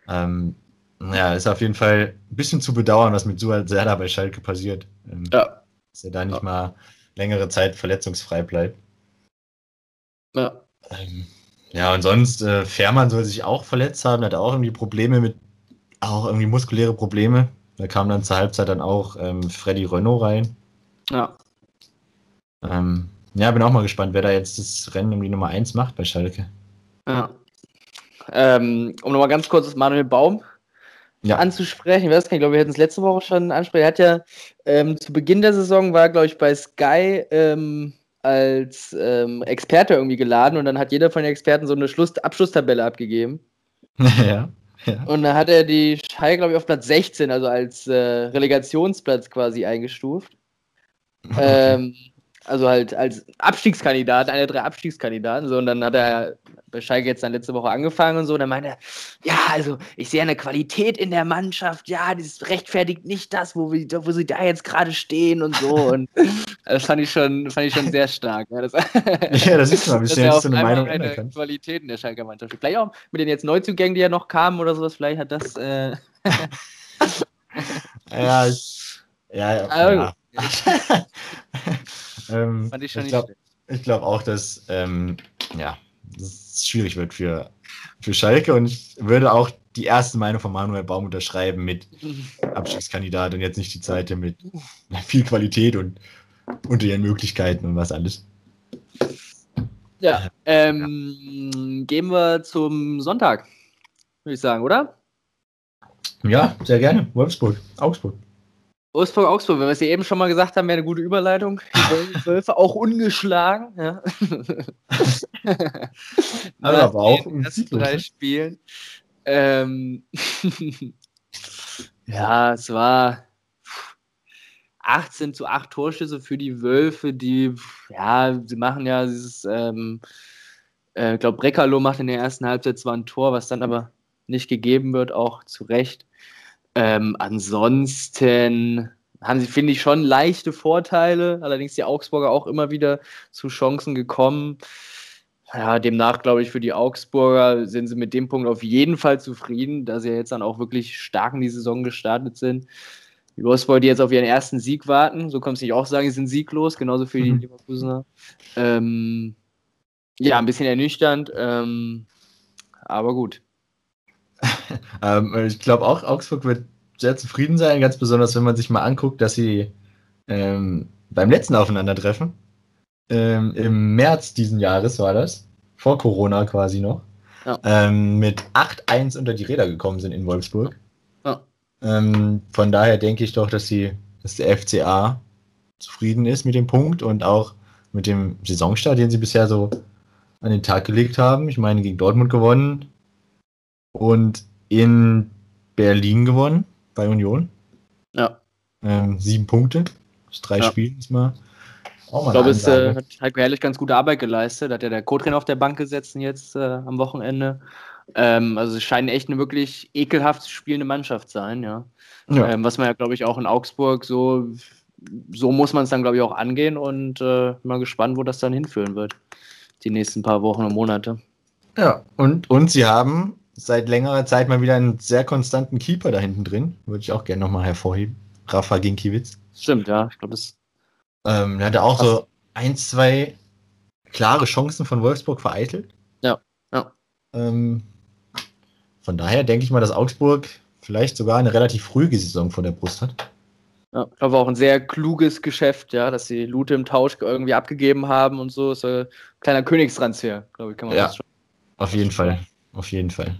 Ähm, ja, ist auf jeden Fall ein bisschen zu bedauern, was mit Suat Serda bei Schalke passiert. Ähm, ja. Dass er da nicht ja. mal längere Zeit verletzungsfrei bleibt. Ja. Ähm, ja, und sonst, äh, Fährmann soll sich auch verletzt haben, hat auch irgendwie Probleme mit, auch irgendwie muskuläre Probleme. Da kam dann zur Halbzeit dann auch ähm, Freddy Renault rein. Ja. Ähm, ja, bin auch mal gespannt, wer da jetzt das Rennen um die Nummer 1 macht bei Schalke. Ja. Ähm, um nochmal ganz kurz das Manuel Baum ja. anzusprechen. Ich weiß nicht, ich glaube, wir hätten es letzte Woche schon ansprechen. Er hat ja ähm, zu Beginn der Saison war, glaube ich, bei Sky ähm, als ähm, Experte irgendwie geladen und dann hat jeder von den Experten so eine Schluss Abschlusstabelle abgegeben. ja, ja. Und dann hat er die Schalke, glaube ich, auf Platz 16, also als äh, Relegationsplatz quasi eingestuft. Okay. Ähm, also halt als Abstiegskandidat, einer der drei Abstiegskandidaten. So, und dann hat er bei Schalke jetzt dann letzte Woche angefangen und so. Und dann meinte er, ja, also ich sehe eine Qualität in der Mannschaft, ja, das rechtfertigt nicht das, wo, wir, wo sie da jetzt gerade stehen und so. Und das fand ich schon, fand ich schon sehr stark. Ja, das, ja, das ist mal, bisschen jetzt so eine Meinung eine Qualität in der Schalke Mannschaft. Vielleicht auch mit den jetzt Neuzugängen, die ja noch kamen oder sowas, vielleicht hat das. Äh ja, ich, ja, ja. ja. ähm, fand ich schon ich glaube glaub auch, dass ähm, ja, schwierig wird für, für Schalke und ich würde auch die erste Meinung von Manuel Baum unterschreiben mit Abstiegskandidat und jetzt nicht die zweite mit viel Qualität und unter ihren Möglichkeiten und was alles. Ja, ähm, ja. gehen wir zum Sonntag, würde ich sagen, oder? Ja, sehr gerne. Wolfsburg, Augsburg. Wolfsburg, Augsburg, wenn wir es ja eben schon mal gesagt haben, wäre eine gute Überleitung. Die Wölfe auch ungeschlagen. Ja. aber, aber auch in drei ne? Spielen. Ähm, ja, es war 18 zu 8 Torschüsse für die Wölfe, die, ja, sie machen ja dieses, ähm, äh, ich glaube, Breckerloh macht in der ersten Halbzeit zwar ein Tor, was dann aber nicht gegeben wird, auch zu Recht. Ähm, ansonsten haben sie, finde ich, schon leichte Vorteile, allerdings die Augsburger auch immer wieder zu Chancen gekommen. Ja, demnach glaube ich, für die Augsburger sind sie mit dem Punkt auf jeden Fall zufrieden, da sie ja jetzt dann auch wirklich stark in die Saison gestartet sind. Die Wolfsburg, die jetzt auf ihren ersten Sieg warten, so kannst du nicht auch sagen, sie sind sieglos, genauso für die mhm. Leverkusener. Ähm, ja, ein bisschen ernüchternd, ähm, aber gut. ähm, ich glaube auch, Augsburg wird sehr zufrieden sein, ganz besonders wenn man sich mal anguckt, dass sie ähm, beim letzten Aufeinandertreffen ähm, im März diesen Jahres war das, vor Corona quasi noch, ja. ähm, mit 8-1 unter die Räder gekommen sind in Wolfsburg. Ja. Ähm, von daher denke ich doch, dass, die, dass der FCA zufrieden ist mit dem Punkt und auch mit dem Saisonstart, den sie bisher so an den Tag gelegt haben. Ich meine, gegen Dortmund gewonnen und in Berlin gewonnen bei Union. Ja. Ähm, sieben Punkte aus drei ja. Spielen ist mal. Auch mal ich glaube, es äh, hat Heiko Herrlich ganz gute Arbeit geleistet. Hat ja der Co-Trainer auf der Bank gesetzt jetzt äh, am Wochenende. Ähm, also es scheint echt eine wirklich ekelhaft spielende Mannschaft sein, ja. ja. Ähm, was man ja, glaube ich, auch in Augsburg so, so muss man es dann, glaube ich, auch angehen und äh, mal gespannt, wo das dann hinführen wird. Die nächsten paar Wochen und Monate. Ja, und, und sie haben seit längerer Zeit mal wieder einen sehr konstanten Keeper da hinten drin. Würde ich auch gerne nochmal hervorheben. Rafa Ginkiewicz. Stimmt, ja. Ich glaube, das. Ähm, er hatte auch so ein, zwei klare Chancen von Wolfsburg vereitelt. Ja, ja. Ähm, von daher denke ich mal, dass Augsburg vielleicht sogar eine relativ frühe Saison vor der Brust hat. Ja, ich glaube auch ein sehr kluges Geschäft, ja, dass sie Lute im Tausch irgendwie abgegeben haben und so. Ist ein kleiner Königstransfer, glaube ich, kann man ja, schon. Auf jeden Fall. Auf jeden Fall.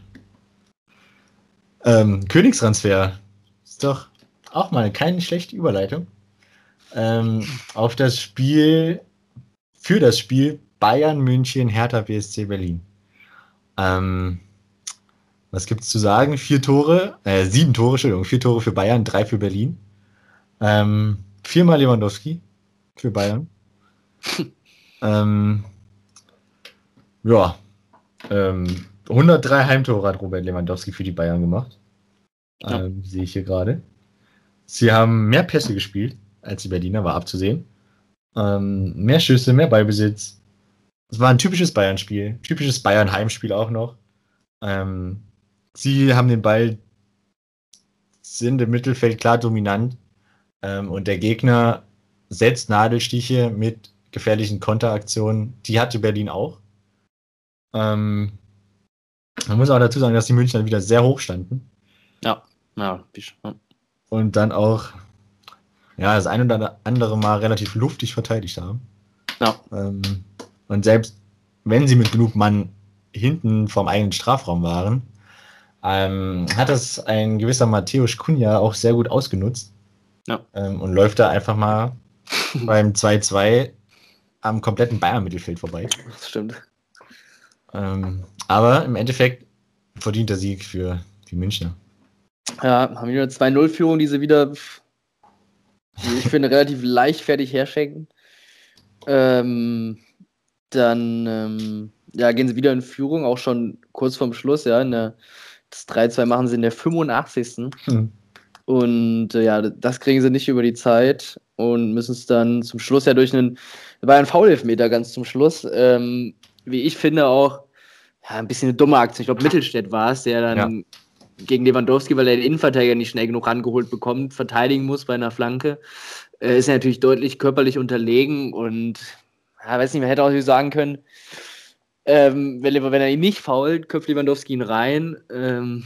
Ähm, Königstransfer ist doch auch mal keine schlechte Überleitung. Ähm, auf das Spiel, für das Spiel Bayern München, Hertha BSC Berlin. Ähm, was es zu sagen? Vier Tore, äh, sieben Tore, Entschuldigung, vier Tore für Bayern, drei für Berlin. Ähm, viermal Lewandowski für Bayern. ähm, ja, ähm, 103 Heimtore hat Robert Lewandowski für die Bayern gemacht. Ja. Ähm, sehe ich hier gerade. Sie haben mehr Pässe gespielt als die Berliner, war abzusehen. Ähm, mehr Schüsse, mehr Ballbesitz. Es war ein typisches Bayern-Spiel. Typisches Bayern-Heimspiel auch noch. Ähm, sie haben den Ball, sind im Mittelfeld klar dominant. Ähm, und der Gegner setzt Nadelstiche mit gefährlichen Konteraktionen. Die hatte Berlin auch. Ähm, man muss auch dazu sagen, dass die Münchner wieder sehr hoch standen. Ja, ja. Und dann auch ja, das ein oder andere Mal relativ luftig verteidigt haben. Ja. Ähm, und selbst wenn sie mit genug Mann hinten vom eigenen Strafraum waren, ähm, hat das ein gewisser Matthäus Kunja auch sehr gut ausgenutzt. Ja. Ähm, und läuft da einfach mal beim 2-2 am kompletten Bayern-Mittelfeld vorbei. Das stimmt. Ähm, aber im Endeffekt verdient der Sieg für die Münchner. Ja, haben wieder eine 2-0-Führung, die sie wieder, ich finde, relativ leichtfertig herschenken. Ähm, dann ähm, ja, gehen sie wieder in Führung, auch schon kurz vorm Schluss. Ja, der, das 3-2 machen sie in der 85. Hm. Und äh, ja, das kriegen sie nicht über die Zeit und müssen es dann zum Schluss ja durch einen, war ein Foul-Elfmeter ganz zum Schluss. Ähm, wie ich finde, auch ja, ein bisschen eine dumme Aktion. Ich glaube, Mittelstädt war es, der dann ja. gegen Lewandowski, weil er den Innenverteidiger nicht schnell genug rangeholt bekommt, verteidigen muss bei einer Flanke. Äh, ist er natürlich deutlich körperlich unterlegen und ja, weiß nicht, man hätte auch sagen können, ähm, wenn, wenn, er ihn nicht fault, köpft Lewandowski ihn rein. Ähm,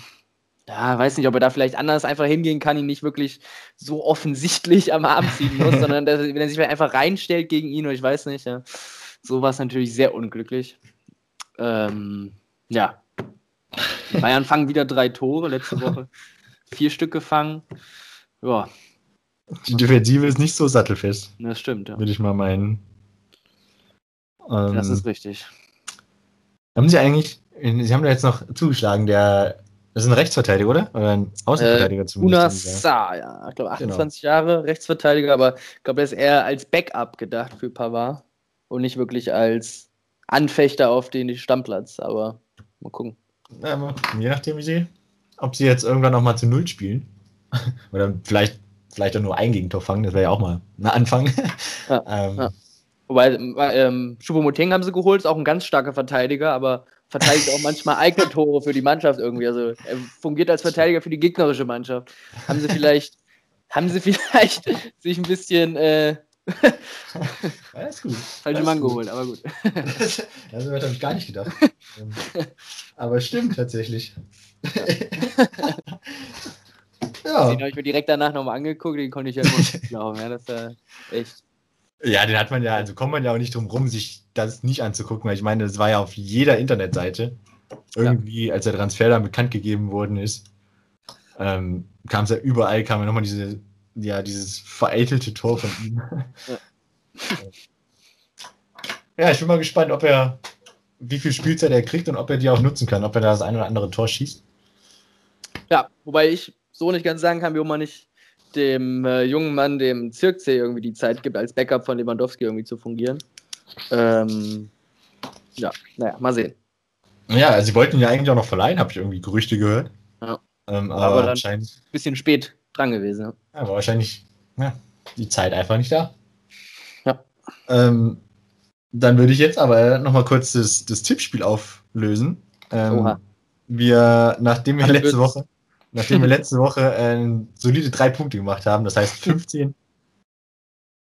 ja, weiß nicht, ob er da vielleicht anders einfach hingehen kann, ihn nicht wirklich so offensichtlich am Arm ziehen muss, sondern dass, wenn er sich einfach reinstellt gegen ihn, oder ich weiß nicht, ja. So war es natürlich sehr unglücklich. Ähm, ja. Bayern fangen wieder drei Tore, letzte Woche vier Stück gefangen. Ja. Die Defensive ist nicht so sattelfest. Das stimmt, ja. Würde ich mal meinen. Ähm, das ist richtig. Haben Sie eigentlich, Sie haben da jetzt noch zugeschlagen, der, das ist ein Rechtsverteidiger, oder? Oder ein Außenverteidiger äh, zumindest. Una ja. Ich glaube 28 genau. Jahre Rechtsverteidiger, aber ich glaube, er ist eher als Backup gedacht für Pavard und nicht wirklich als Anfechter auf den Stammplatz, aber mal gucken. Ja, mal Je nachdem, wie sie, ob sie jetzt irgendwann noch mal zu Null spielen. Oder vielleicht, vielleicht auch nur ein Gegentor fangen, das wäre ja auch mal ein Anfang. Ja, ähm, ja. Wobei, ähm, Choupo-Moting haben sie geholt, ist auch ein ganz starker Verteidiger, aber verteidigt auch manchmal eigene Tore für die Mannschaft irgendwie. Also er fungiert als Verteidiger für die gegnerische Mannschaft. Haben sie vielleicht, haben sie vielleicht sich ein bisschen äh, Alles gut. Falsche Mann geholt, aber gut. das, das habe ich gar nicht gedacht. aber stimmt tatsächlich. ja. Den habe ich mir direkt danach nochmal angeguckt, den konnte ich ja nicht glauben. Ja, das war echt. Ja, den hat man ja, also kommt man ja auch nicht drum rum, sich das nicht anzugucken, weil ich meine, das war ja auf jeder Internetseite. Irgendwie, als der Transfer dann bekannt gegeben worden ist, ähm, kam es ja überall, kam ja nochmal diese, ja, dieses vereitelte Tor von ihm. Ja. ja, ich bin mal gespannt, ob er, wie viel Spielzeit er kriegt und ob er die auch nutzen kann, ob er da das ein oder andere Tor schießt. Ja, wobei ich so nicht ganz sagen kann, wie man nicht dem äh, jungen Mann, dem Zirkzee, irgendwie die Zeit gibt, als Backup von Lewandowski irgendwie zu fungieren. Ähm, ja, naja, mal sehen. Ja, also sie wollten ihn ja eigentlich auch noch verleihen, habe ich irgendwie Gerüchte gehört. Ja. Ähm, aber, Aber dann- anscheinend Bisschen spät dran gewesen. Ja. ja, wahrscheinlich ja, die Zeit einfach nicht da. Ja. Ähm, dann würde ich jetzt aber nochmal kurz das, das Tippspiel auflösen. Ähm, Oha. wir, nachdem wir Alle letzte wird's. Woche, nachdem wir letzte Woche äh, solide drei Punkte gemacht haben, das heißt 15,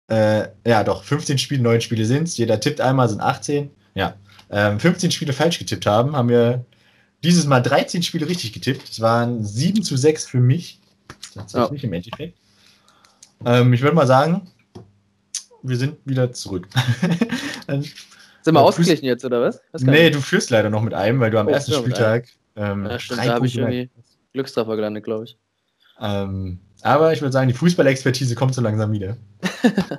äh, ja doch, 15 Spiele, 9 Spiele sind es, jeder tippt einmal, sind 18, ja, ähm, 15 Spiele falsch getippt haben, haben wir dieses Mal 13 Spiele richtig getippt. Es waren 7 zu 6 für mich. Tatsächlich im Endeffekt. Ähm, ich würde mal sagen, wir sind wieder zurück. Sind wir Ja, Fuß- ausgeglichen jetzt, oder was? Gar nee, nicht. du führst leider noch mit einem, weil du am Oh, ersten ja, Spieltag ähm, Ja, stimmt, drei da habe ich irgendwie Glückstreffer gelandet, glaube ich. Ähm, aber ich würde sagen, die Fußballexpertise kommt so langsam wieder.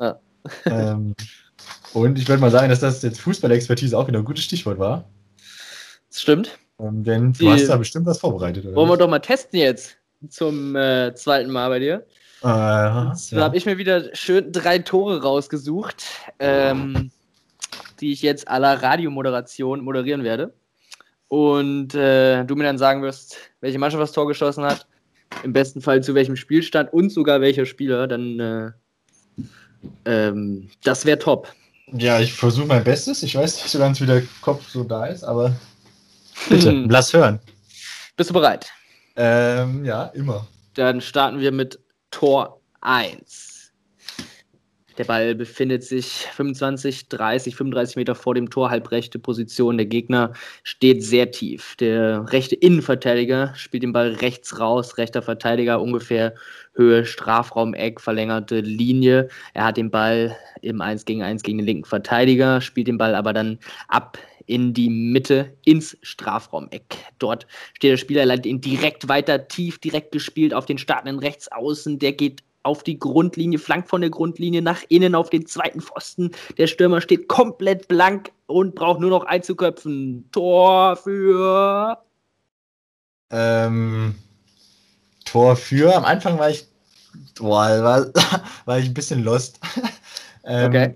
Ja. ähm, und ich würde mal sagen, dass das jetzt Fußballexpertise auch wieder ein gutes Stichwort war. Das stimmt. Ähm, denn du Die- hast da bestimmt was vorbereitet, oder? Wollen wir doch mal testen jetzt zum äh, zweiten Mal bei dir. Äh, Da ja. habe ich mir wieder schön drei Tore rausgesucht, ähm, die ich jetzt la Radiomoderation moderieren werde. Und äh, du mir dann sagen wirst, welche Mannschaft das Tor geschossen hat, im besten Fall zu welchem Spielstand und sogar welcher Spieler, dann äh, ähm, das wäre top. ja, ich versuche mein Bestes. Ich weiß nicht so ganz, wie der Kopf so da ist, aber bitte, lass hören. Bist du bereit? Ähm, ja, immer. Dann starten wir mit Tor 1. Der Ball befindet sich 25, 30, 35 Meter vor dem Tor, halbrechte Position. Der Gegner steht sehr tief. Der rechte Innenverteidiger spielt den Ball rechts raus, rechter Verteidiger ungefähr Höhe Strafraum, Eck, verlängerte Linie. Er hat den Ball im 1 gegen 1 gegen den linken Verteidiger, spielt den Ball aber dann ab in die Mitte ins Strafraumeck. Dort steht der Spieler, leitet ihn direkt weiter, tief direkt gespielt auf den startenden Rechtsaußen. Der geht auf die Grundlinie, flankt von der Grundlinie nach innen auf den zweiten Pfosten. Der Stürmer steht komplett blank und braucht nur noch einzuköpfen. Tor für. Ähm, Tor für. Am Anfang war ich, boah, war, war ich ein bisschen lost. ähm, Okay.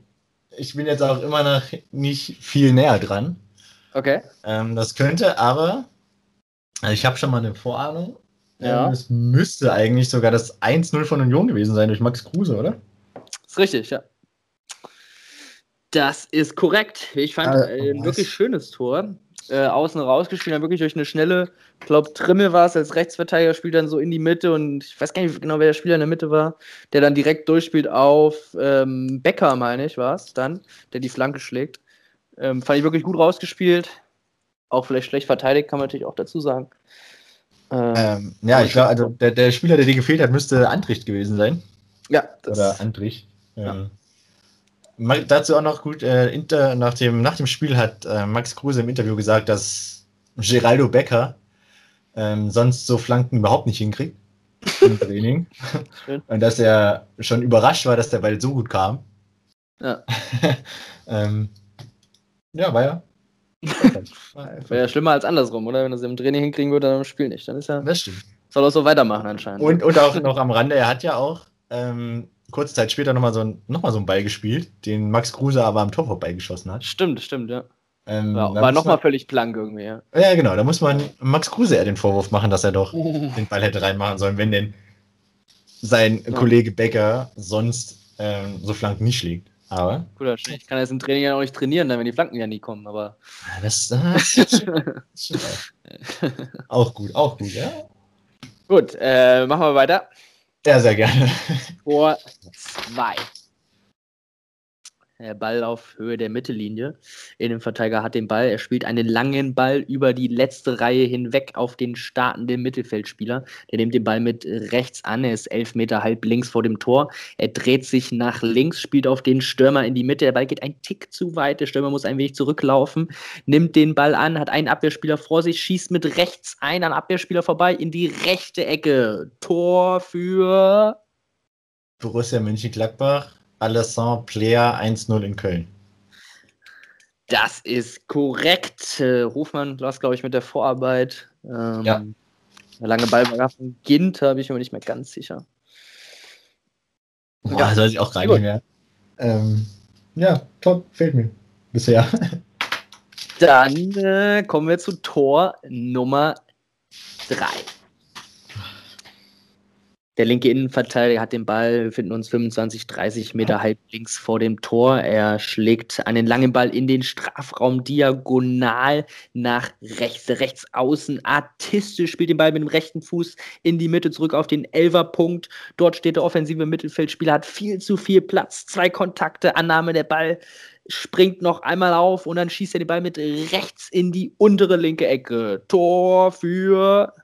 Ich bin jetzt auch immer noch nicht viel näher dran. Okay. Ähm, das könnte aber, also ich habe schon mal eine Vorahnung. Ja. Ähm, es müsste eigentlich sogar das 1-0 von Union gewesen sein durch Max Kruse, oder? Ist richtig, ja. Das ist korrekt. Ich fand äh, ein wirklich schönes Tor. Äh, außen rausgespielt, dann wirklich durch eine schnelle, ich glaube, Trimmel war es als Rechtsverteidiger, spielt dann so in die Mitte und ich weiß gar nicht genau, wer der Spieler in der Mitte war, der dann direkt durchspielt auf ähm, Becker, meine ich, war es dann, der die Flanke schlägt. Ähm, fand ich wirklich gut rausgespielt. Auch vielleicht schlecht verteidigt, kann man natürlich auch dazu sagen. Ähm, Ähm, ja, ich glaube, also der, der Spieler, der dir gefehlt hat, müsste Antricht gewesen sein. ja, das, Oder Antrich. Ja. Ähm, dazu auch noch gut, äh, inter, nach, dem, nach dem Spiel hat äh, Max Kruse im Interview gesagt, dass Geraldo Becker ähm, sonst so Flanken überhaupt nicht hinkriegt im Training. Und dass er schon überrascht war, dass der Ball so gut kam. Ja. ähm, ja, war ja. wäre ja schlimmer als andersrum, oder? Wenn er es im Training hinkriegen würde, dann im Spiel nicht. Dann ist er, Das stimmt. soll er so weitermachen anscheinend. Und, und auch noch am Rande, er hat ja auch ähm, kurze Zeit später nochmal so, ein- noch mal so einen Ball gespielt, den Max Kruse aber am Tor vorbeigeschossen hat. Stimmt, stimmt, ja. Ähm, War, da war nochmal völlig blank irgendwie, ja. Ja, genau, da muss man Max Kruse eher den Vorwurf machen, dass er doch den Ball hätte reinmachen sollen, wenn denn sein Ja. Kollege Becker sonst ähm, so Flanken nicht schlägt. Aber Guter Schnitt. Ich kann jetzt im Training ja auch nicht trainieren, dann wenn die Flanken ja nie kommen, aber. das, das ist schon auch, gut, auch gut, ja. Gut, äh, machen wir weiter. Ja, sehr gerne. Tor 2. Ball auf Höhe der Mittellinie. Innenverteidiger hat den Ball. Er spielt einen langen Ball über die letzte Reihe hinweg auf den startenden Mittelfeldspieler. Der nimmt den Ball mit rechts an. Er ist elf Meter halb links vor dem Tor. Er dreht sich nach links, spielt auf den Stürmer in die Mitte. Der Ball geht ein Tick zu weit. Der Stürmer muss ein wenig zurücklaufen, nimmt den Ball an, hat einen Abwehrspieler vor sich, schießt mit rechts ein an Abwehrspieler vorbei in die rechte Ecke. Tor für Borussia Mönchengladbach. Alassane Player 1-0 in Köln. Das ist korrekt. Äh, Hofmann las, glaube ich, mit der Vorarbeit. Ähm, ja. Eine lange Ball von Gint, habe ich mir nicht mehr ganz sicher. Boah, ja. das weiß ich auch gar nicht mehr. Ähm, ja, top, fehlt mir. Bisher. Dann äh, kommen wir zu Tor Nummer 3. Der linke Innenverteidiger hat den Ball, wir befinden uns 25, 30 Meter halb links vor dem Tor. Er schlägt einen langen Ball in den Strafraum diagonal nach rechts, rechts außen. Artistisch spielt den Ball mit dem rechten Fuß in die Mitte zurück auf den Elferpunkt. Dort steht der offensive Mittelfeldspieler, hat viel zu viel Platz, zwei Kontakte, Annahme der Ball springt noch einmal auf und dann schießt er den Ball mit rechts in die untere linke Ecke. Tor für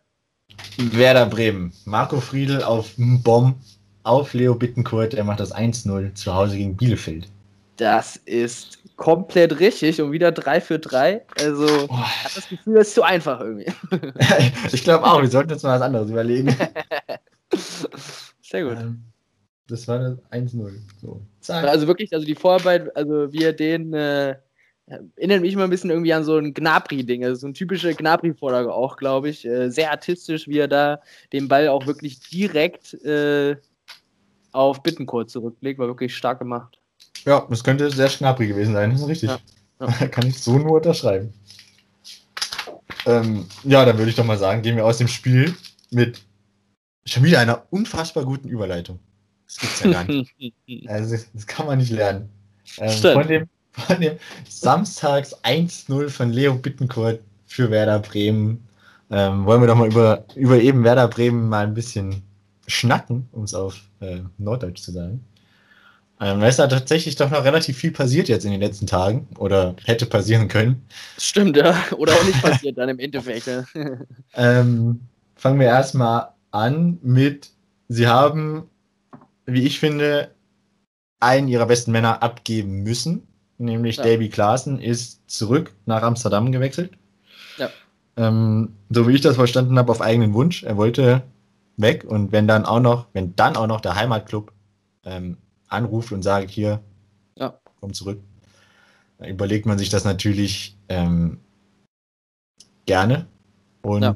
Werder Bremen. Marco Friedl auf Bomb auf Leo Bittenkurt. Er macht das 1-0 zu Hause gegen Bielefeld. Das ist komplett richtig und wieder 3 für 3. Also, oh. ich habe das Gefühl, das ist zu einfach irgendwie. ich glaube auch, wir sollten jetzt mal was anderes überlegen. Sehr gut. Ähm, das war das 1-0. So. Also wirklich, also die Vorarbeit, also wie er den äh, erinnert mich immer ein bisschen irgendwie an so ein Gnabry-Ding, also so eine typische Gnabry-Vorlage auch, glaube ich. Äh, sehr artistisch, wie er da den Ball auch wirklich direkt äh, auf Bittencourt zurücklegt, war wirklich stark gemacht. Ja, das könnte sehr Gnabry gewesen sein, das ist richtig. Ja. Ja. Kann ich so nur unterschreiben. Ähm, ja, dann würde ich doch mal sagen, gehen wir aus dem Spiel mit schon wieder einer unfassbar guten Überleitung. Das gibt's ja gar nicht. also, das kann man nicht lernen. Ähm, von dem von dem Samstags 1-0 von Leo Bittencourt für Werder Bremen. Ähm, wollen wir doch mal über, über eben Werder Bremen mal ein bisschen schnacken, um es auf äh, Norddeutsch zu sagen. Ähm, weil es da tatsächlich doch noch relativ viel passiert jetzt in den letzten Tagen oder hätte passieren können. Stimmt, ja. Oder auch nicht passiert dann im Endeffekt. Ja. ähm, fangen wir erstmal an mit, sie haben, wie ich finde, einen ihrer besten Männer abgeben müssen nämlich ja. Davy Klaassen, ist zurück nach Amsterdam gewechselt. Ja. Ähm, so wie ich das verstanden habe, auf eigenen Wunsch. Er wollte weg und wenn dann auch noch, wenn dann auch noch der Heimatclub ähm, anruft und sagt, hier, ja. komm zurück, dann überlegt man sich das natürlich ähm, gerne und ja.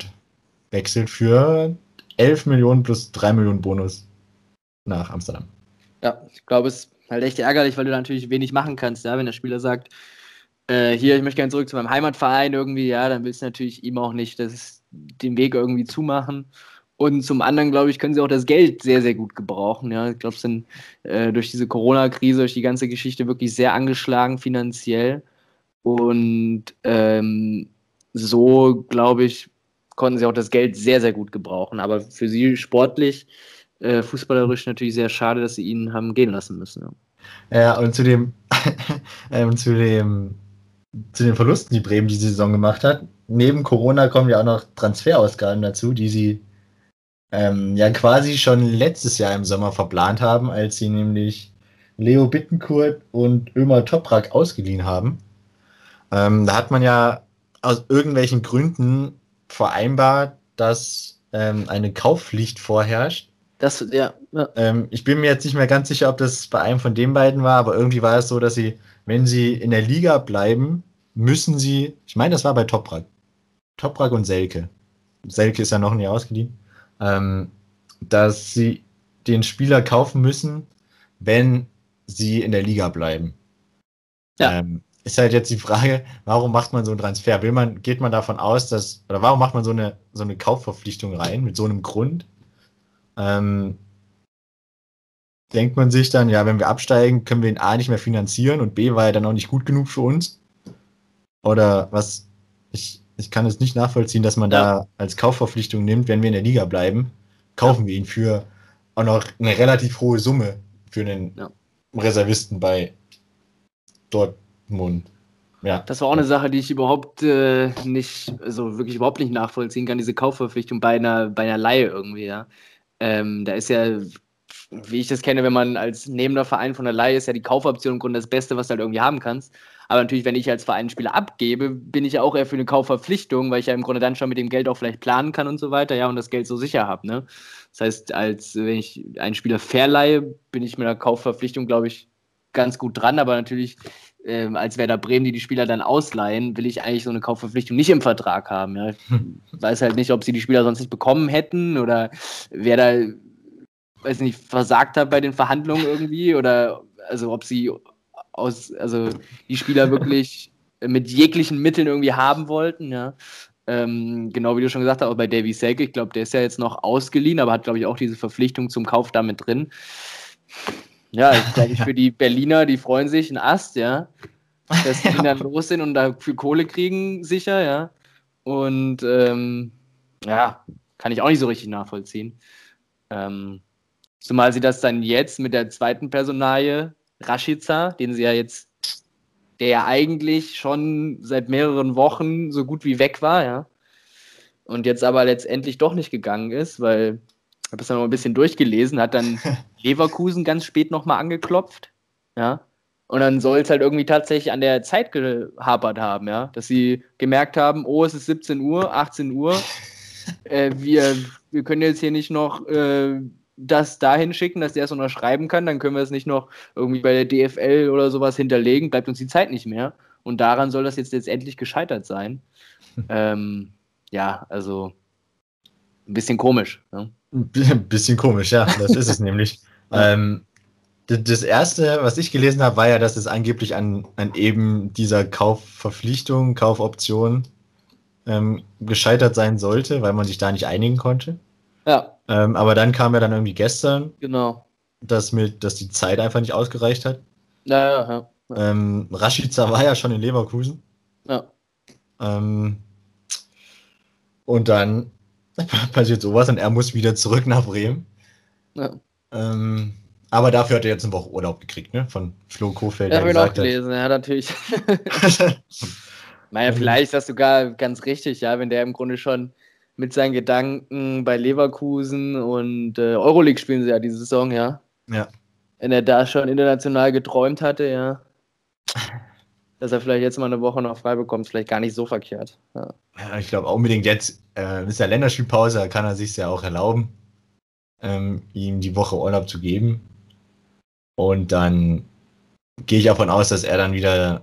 wechselt für 11 Millionen plus 3 Millionen Bonus nach Amsterdam. Ja, ich glaube, es halt echt ärgerlich, weil du da natürlich wenig machen kannst, ja, wenn der Spieler sagt, äh, hier, ich möchte gerne zurück zu meinem Heimatverein irgendwie, ja, dann willst du natürlich ihm auch nicht das, den Weg irgendwie zumachen. Und zum anderen, glaube ich, können sie auch das Geld sehr, sehr gut gebrauchen. Ja. Ich glaube, sind äh, durch diese Corona-Krise, durch die ganze Geschichte wirklich sehr angeschlagen finanziell. Und ähm, so, glaube ich, konnten sie auch das Geld sehr, sehr gut gebrauchen. Aber für sie sportlich äh, fußballerisch natürlich sehr schade, dass sie ihn haben gehen lassen müssen. Ja, ja und zu dem, ähm, zu dem, zu den Verlusten, die Bremen diese Saison gemacht hat, neben Corona kommen ja auch noch Transferausgaben dazu, die sie ähm, ja quasi schon letztes Jahr im Sommer verplant haben, als sie nämlich Leo Bittenkurt und Ömer Toprak ausgeliehen haben. Ähm, da hat man ja aus irgendwelchen Gründen vereinbart, dass ähm, eine Kaufpflicht vorherrscht das, ja. ja. Ähm, ich bin mir jetzt nicht mehr ganz sicher, ob das bei einem von den beiden war, aber irgendwie war es so, dass sie, wenn sie in der Liga bleiben, müssen sie, ich meine, das war bei Toprak. Toprak und Selke. Selke ist ja noch nie ausgeliehen. Ähm, dass sie den Spieler kaufen müssen, wenn sie in der Liga bleiben. Ja. Ähm, ist halt jetzt die Frage, warum macht man so einen Transfer? Will man, geht man davon aus, dass, oder warum macht man so eine, so eine Kaufverpflichtung rein mit so einem Grund? Ähm, denkt man sich dann, ja, wenn wir absteigen, können wir ihn A nicht mehr finanzieren und B war er dann auch nicht gut genug für uns. Oder was, ich, ich kann es nicht nachvollziehen, dass man ja. da als Kaufverpflichtung nimmt, wenn wir in der Liga bleiben, kaufen ja. wir ihn für auch noch eine relativ hohe Summe für einen ja. Reservisten bei Dortmund. Ja. Das war auch eine Sache, die ich überhaupt äh, nicht, also wirklich überhaupt nicht nachvollziehen kann, diese Kaufverpflichtung bei einer, bei einer Laie irgendwie, ja. Ähm, da ist ja, wie ich das kenne, wenn man als nehmender Verein von der Laie ist, ja die Kaufoption im Grunde das Beste, was du halt irgendwie haben kannst. Aber natürlich, wenn ich als Verein Spieler abgebe, bin ich ja auch eher für eine Kaufverpflichtung, weil ich ja im Grunde dann schon mit dem Geld auch vielleicht planen kann und so weiter, ja, und das Geld so sicher habe, ne. Das heißt, als wenn ich einen Spieler verleihe, bin ich mit einer Kaufverpflichtung, glaube ich, ganz gut dran, aber natürlich ähm, als Werder Bremen, die die Spieler dann ausleihen, will ich eigentlich so eine Kaufverpflichtung nicht im Vertrag haben. Ja. Ich weiß halt nicht, ob sie die Spieler sonst nicht bekommen hätten oder wer da, weiß nicht, versagt hat bei den Verhandlungen irgendwie oder also ob sie aus, also die Spieler wirklich mit jeglichen Mitteln irgendwie haben wollten, ja. Ähm, genau wie du schon gesagt hast, auch bei Davy Selke, ich glaube, der ist ja jetzt noch ausgeliehen, aber hat, glaube ich, auch diese Verpflichtung zum Kauf damit drin. Ja, ich glaube, für die Berliner, die freuen sich ein Ast, ja, dass die dann los sind und dafür Kohle kriegen, sicher, ja. Und ähm, ja, kann ich auch nicht so richtig nachvollziehen. Ähm, zumal sie das dann jetzt mit der zweiten Personalie, Rashica, den sie ja jetzt, der ja eigentlich schon seit mehreren Wochen so gut wie weg war, ja. Und jetzt aber letztendlich doch nicht gegangen ist, weil habe es dann noch ein bisschen durchgelesen, hat dann Leverkusen ganz spät nochmal angeklopft, ja. Und dann soll es halt irgendwie tatsächlich an der Zeit gehapert haben, ja. Dass sie gemerkt haben, oh, es ist 17 Uhr, 18 Uhr, äh, wir, wir können jetzt hier nicht noch äh, das dahin schicken, dass der es unterschreiben kann, dann können wir es nicht noch irgendwie bei der DFL oder sowas hinterlegen, bleibt uns die Zeit nicht mehr. Und daran soll das jetzt letztendlich gescheitert sein. ähm, ja, also ein bisschen komisch. Ne? Ein bisschen komisch, ja, das ist es nämlich. Ähm, das erste, was ich gelesen habe, war ja, dass es angeblich an, an eben dieser Kaufverpflichtung, Kaufoption ähm, gescheitert sein sollte, weil man sich da nicht einigen konnte. Ja. Ähm, aber dann kam ja dann irgendwie gestern, genau. dass, mit, dass die Zeit einfach nicht ausgereicht hat. Ja, ja, ja. Ähm, Rashica war ja schon in Leverkusen. Ja. Ähm, und dann passiert sowas und er muss wieder zurück nach Bremen. Ja. Ähm, aber dafür hat er jetzt eine Woche Urlaub gekriegt, ne? Von Flo Kofeld. Ja, habe ich auch gelesen, ja, natürlich. naja, vielleicht ist das sogar ganz richtig, ja, wenn der im Grunde schon mit seinen Gedanken bei Leverkusen und äh, Euroleague spielen sie ja diese Saison, ja. Ja. Wenn er da schon international geträumt hatte, ja dass er vielleicht jetzt mal eine Woche noch frei bekommt, ist vielleicht gar nicht so verkehrt. Ja, ja ich glaube unbedingt jetzt äh, ist der Länderspielpause, da kann er sich ja auch erlauben, ähm, ihm die Woche Urlaub zu geben. Und dann gehe ich davon aus, dass er dann wieder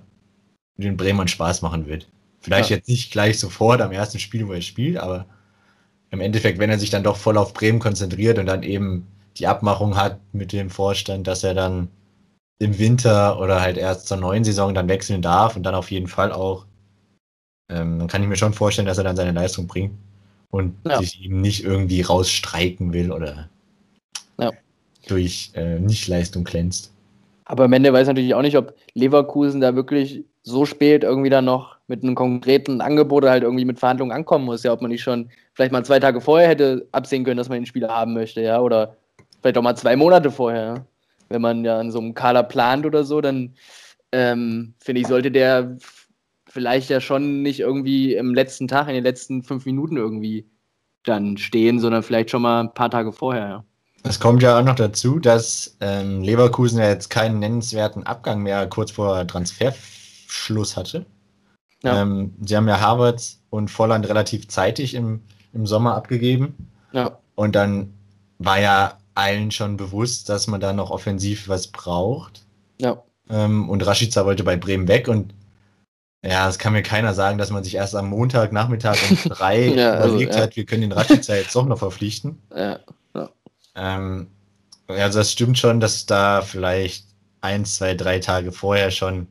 den Bremen Spaß machen wird. Vielleicht ja. jetzt nicht gleich sofort am ersten Spiel, wo er spielt, aber im Endeffekt, wenn er sich dann doch voll auf Bremen konzentriert und dann eben die Abmachung hat mit dem Vorstand, dass er dann im Winter oder halt erst zur neuen Saison dann wechseln darf und dann auf jeden Fall auch, ähm, dann kann ich mir schon vorstellen, dass er dann seine Leistung bringt und ja. sich eben nicht irgendwie rausstreiken will oder ja. durch äh, Nichtleistung glänzt. Aber am Ende weiß ich natürlich auch nicht, ob Leverkusen da wirklich so spät irgendwie dann noch mit einem konkreten Angebot oder halt irgendwie mit Verhandlungen ankommen muss, ja, ob man nicht schon vielleicht mal zwei Tage vorher hätte absehen können, dass man den Spieler haben möchte, ja, oder vielleicht auch mal zwei Monate vorher. Wenn man ja an so einem Kader plant oder so, dann ähm, finde ich, sollte der vielleicht ja schon nicht irgendwie im letzten Tag, in den letzten fünf Minuten irgendwie dann stehen, sondern vielleicht schon mal ein paar Tage vorher. Ja. Es kommt ja auch noch dazu, dass ähm, Leverkusen ja jetzt keinen nennenswerten Abgang mehr kurz vor Transferschluss hatte. Ja. Ähm, sie haben ja Harvard und Volland relativ zeitig im, im Sommer abgegeben. Ja. Und dann war ja allen schon bewusst, dass man da noch offensiv was braucht. Ja. Ähm, und Rashica wollte bei Bremen weg und ja, es kann mir keiner sagen, dass man sich erst am Montag, Nachmittag um drei ja, also, überlegt ja. hat, wir können den Rashica jetzt doch noch verpflichten. Ja. ja. Ähm, also das stimmt schon, dass da vielleicht ein, zwei, drei Tage vorher schon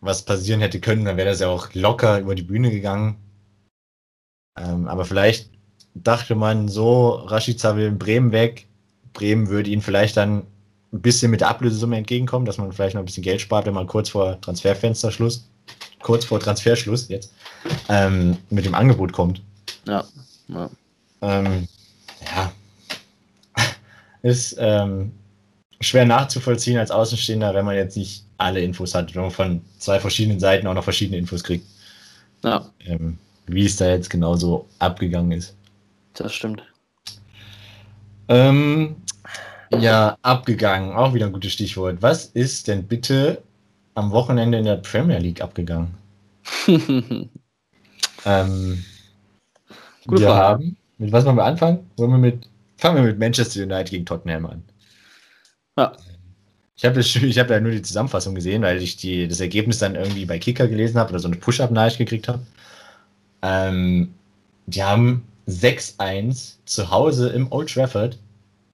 was passieren hätte können, dann wäre das ja auch locker über die Bühne gegangen. Ähm, aber vielleicht dachte man so, Rashica will in Bremen weg, Bremen würde ihnen vielleicht dann ein bisschen mit der Ablösesumme entgegenkommen, dass man vielleicht noch ein bisschen Geld spart, wenn man kurz vor Transferfensterschluss, kurz vor Transferschluss jetzt, ähm, mit dem Angebot kommt. Ja. Ja. Ähm, ja. Ist, ähm, schwer nachzuvollziehen als Außenstehender, wenn man jetzt nicht alle Infos hat, wenn man von zwei verschiedenen Seiten auch noch verschiedene Infos kriegt. Ja. Ähm, wie es da jetzt genauso abgegangen ist. Das stimmt. Ähm, ja, abgegangen, auch wieder ein gutes Stichwort. Was ist denn bitte am Wochenende in der Premier League abgegangen? ähm, Gute wir Frage. haben, mit was wollen wir anfangen? Wollen wir mit, fangen wir mit Manchester United gegen Tottenham an. Ja. Ich habe hab ja nur die Zusammenfassung gesehen, weil ich die, das Ergebnis dann irgendwie bei Kicker gelesen habe oder so eine Push-Up-Nachricht gekriegt habe. Ähm, die haben 6-1 zu Hause im Old Trafford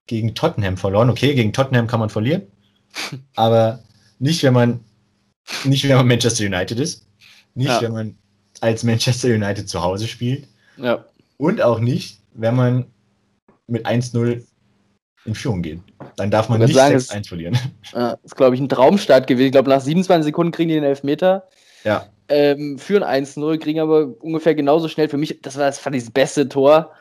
gegen Tottenham verloren. Okay, gegen Tottenham kann man verlieren, aber nicht, wenn man nicht, wenn man Manchester United ist, nicht, ja. wenn man als Manchester United zu Hause spielt ja. und auch nicht, wenn man mit 1-0 in Führung geht. Dann darf man nicht 6-1 verlieren. Das ist, glaube ich, ein Traumstart gewesen. Ich glaube, nach 27 Sekunden kriegen die den Elfmeter. Ja. Ähm, führen 1-0, kriegen aber ungefähr genauso schnell. Für mich, das war das, fand ich das beste Tor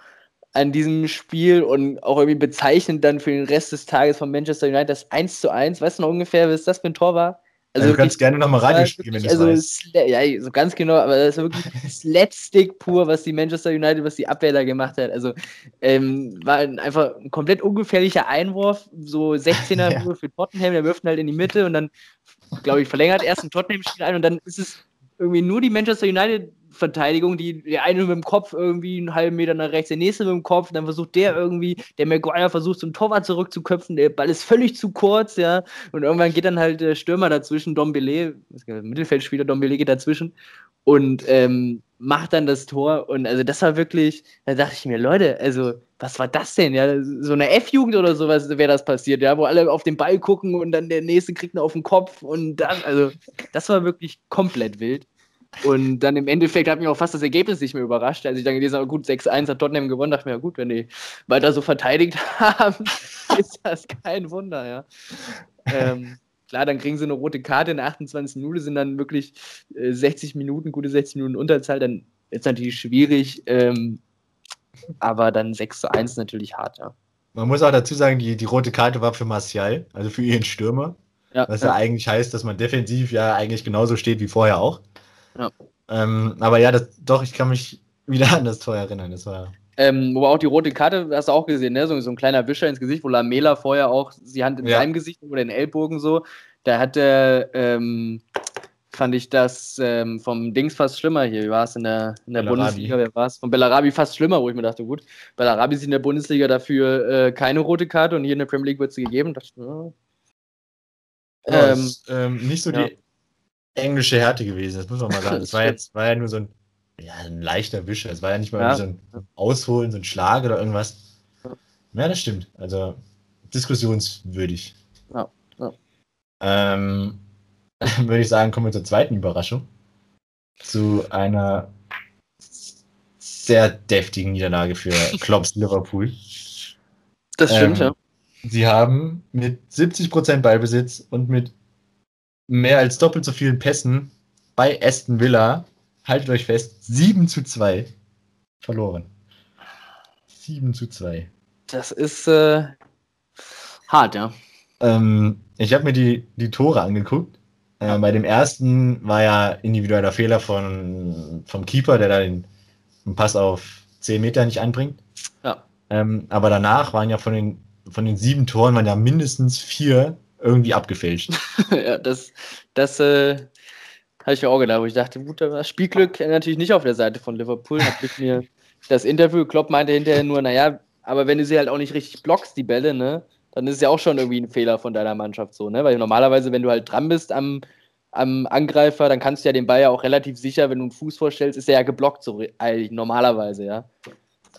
an diesem Spiel und auch irgendwie bezeichnend dann für den Rest des Tages von Manchester United das 1 zu 1. Weißt du noch ungefähr, was das für ein Tor war? Also, also du kannst gerne nochmal Radio spielen, wenn du also weißt. Ja, so ganz genau, aber das ist wirklich Slapstick pur, was die Manchester United, was die Abwehr da gemacht hat. Also ähm, war einfach ein komplett ungefährlicher Einwurf, so 16er ja. für Tottenham, der wirft halt in die Mitte und dann, glaube ich, verlängert erst ein Tottenham-Spiel ein und dann ist es irgendwie nur die Manchester United Verteidigung, die der eine mit dem Kopf irgendwie einen halben Meter nach rechts, der nächste mit dem Kopf, dann versucht der irgendwie, der Maguire versucht zum Torwart zurückzuköpfen, der Ball ist völlig zu kurz, ja, und irgendwann geht dann halt der Stürmer dazwischen, Dombele, Mittelfeldspieler Dombele geht dazwischen. Und ähm, macht dann das Tor und also das war wirklich, da dachte ich mir, Leute, also was war das denn, ja, so eine F-Jugend oder sowas wäre das passiert, ja, wo alle auf den Ball gucken und dann der nächste kriegt ihn auf den Kopf und dann, also das war wirklich komplett wild. Und dann im Endeffekt hat mich auch fast das Ergebnis nicht mehr überrascht. Als ich dann gelesen habe, gut, 6-1 hat Tottenham gewonnen, dachte ich mir, ja gut, wenn die weiter so verteidigt haben, ist das kein Wunder, ja. Ähm, klar, dann kriegen sie eine rote Karte in 28 Minuten, sind dann wirklich äh, 60 Minuten, gute 60 Minuten Unterzahl, dann ist natürlich schwierig, ähm, aber dann 6 zu 1 natürlich hart, ja. Man muss auch dazu sagen, die, die rote Karte war für Martial, also für ihren Stürmer. Ja, was ja, ja eigentlich heißt, dass man defensiv ja eigentlich genauso steht wie vorher auch. Ja. Ähm, aber ja, das, doch, ich kann mich wieder an das Tor erinnern. Das war. Ähm, wo auch die rote Karte, hast du auch gesehen, ne? so, so ein kleiner Wischer ins Gesicht, wo Lamela vorher auch die Hand in ja. seinem Gesicht oder den Ellbogen so. Da hat der, ähm, fand ich das ähm, vom Dings fast schlimmer hier. Wie war es in der, in der Bundesliga? Wer war es? Von Bellarabi fast schlimmer, wo ich mir dachte, gut, Bellarabi ist in der Bundesliga dafür äh, keine rote Karte und hier in der Premier League wird sie gegeben. Dachte, ja. Ja, ähm, ist, ähm, nicht so die englische Härte gewesen, das muss man mal sagen. Das war jetzt war ja nur so ein, ja, ein leichter Wisch. Es war ja nicht mal ja. so ein Ausholen, so ein Schlag oder irgendwas. Ja, das stimmt. Also diskussionswürdig. Ja. ja. Ähm, würde ich sagen, kommen wir zur zweiten Überraschung. Zu einer sehr deftigen Niederlage für Klopps Liverpool. Das stimmt, ähm, ja. Sie haben mit 70% Ballbesitz und mit mehr als doppelt so vielen Pässen bei Aston Villa, haltet euch fest, 7 zu 2 verloren. 7 zu 2. Das ist äh, hart, ja. Ähm, ich habe mir die, die Tore angeguckt. Äh, bei dem ersten war ja individueller Fehler von, vom Keeper, der da den, den Pass auf 10 Meter nicht anbringt. Ja. Ähm, aber danach waren ja von den, von den sieben Toren waren ja mindestens vier irgendwie abgefälscht. ja, das, das äh, habe ich mir auch gedacht, wo ich dachte, gut, das Spielglück natürlich nicht auf der Seite von Liverpool. Hab ich mir das Interview, Klopp meinte hinterher nur, naja, aber wenn du sie halt auch nicht richtig blockst, die Bälle, ne, dann ist es ja auch schon irgendwie ein Fehler von deiner Mannschaft so, ne? Weil normalerweise, wenn du halt dran bist am, am Angreifer, dann kannst du ja den Ball ja auch relativ sicher, wenn du einen Fuß vorstellst, ist er ja geblockt, so eigentlich normalerweise, ja.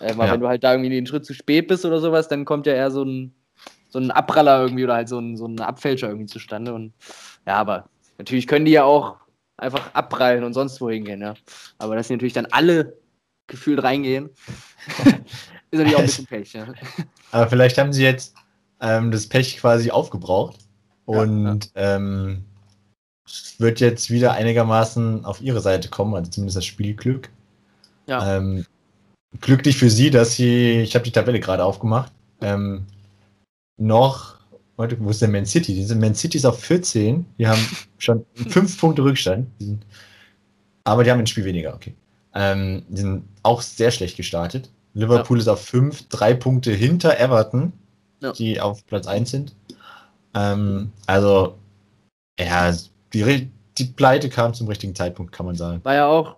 Äh, ja. Wenn du halt da irgendwie den Schritt zu spät bist oder sowas, dann kommt ja eher so ein, so ein Abpraller irgendwie oder halt so ein, so ein Abfälscher irgendwie zustande. Und ja, aber natürlich können die ja auch einfach abprallen und sonst wohin gehen, ja. Aber dass sie natürlich dann alle gefühlt reingehen, ist natürlich auch ein bisschen Pech, ja. Aber vielleicht haben sie jetzt ähm, das Pech quasi aufgebraucht und ja, ja. Ähm, wird jetzt wieder einigermaßen auf ihre Seite kommen, also zumindest das Spielglück. Ja. Ähm, glücklich für sie, dass sie, ich habe die Tabelle gerade aufgemacht, ähm, noch Warte, wo ist der Man City? Die sind Man City ist auf 14. Die haben schon 5 Punkte Rückstand. Die sind, aber die haben ein Spiel weniger, okay. Ähm, die sind auch sehr schlecht gestartet. Liverpool ja. ist auf 5, 3 Punkte hinter Everton, ja. die auf Platz 1 sind. Ähm, also, ja, die, die Pleite kam zum richtigen Zeitpunkt, kann man sagen. War ja auch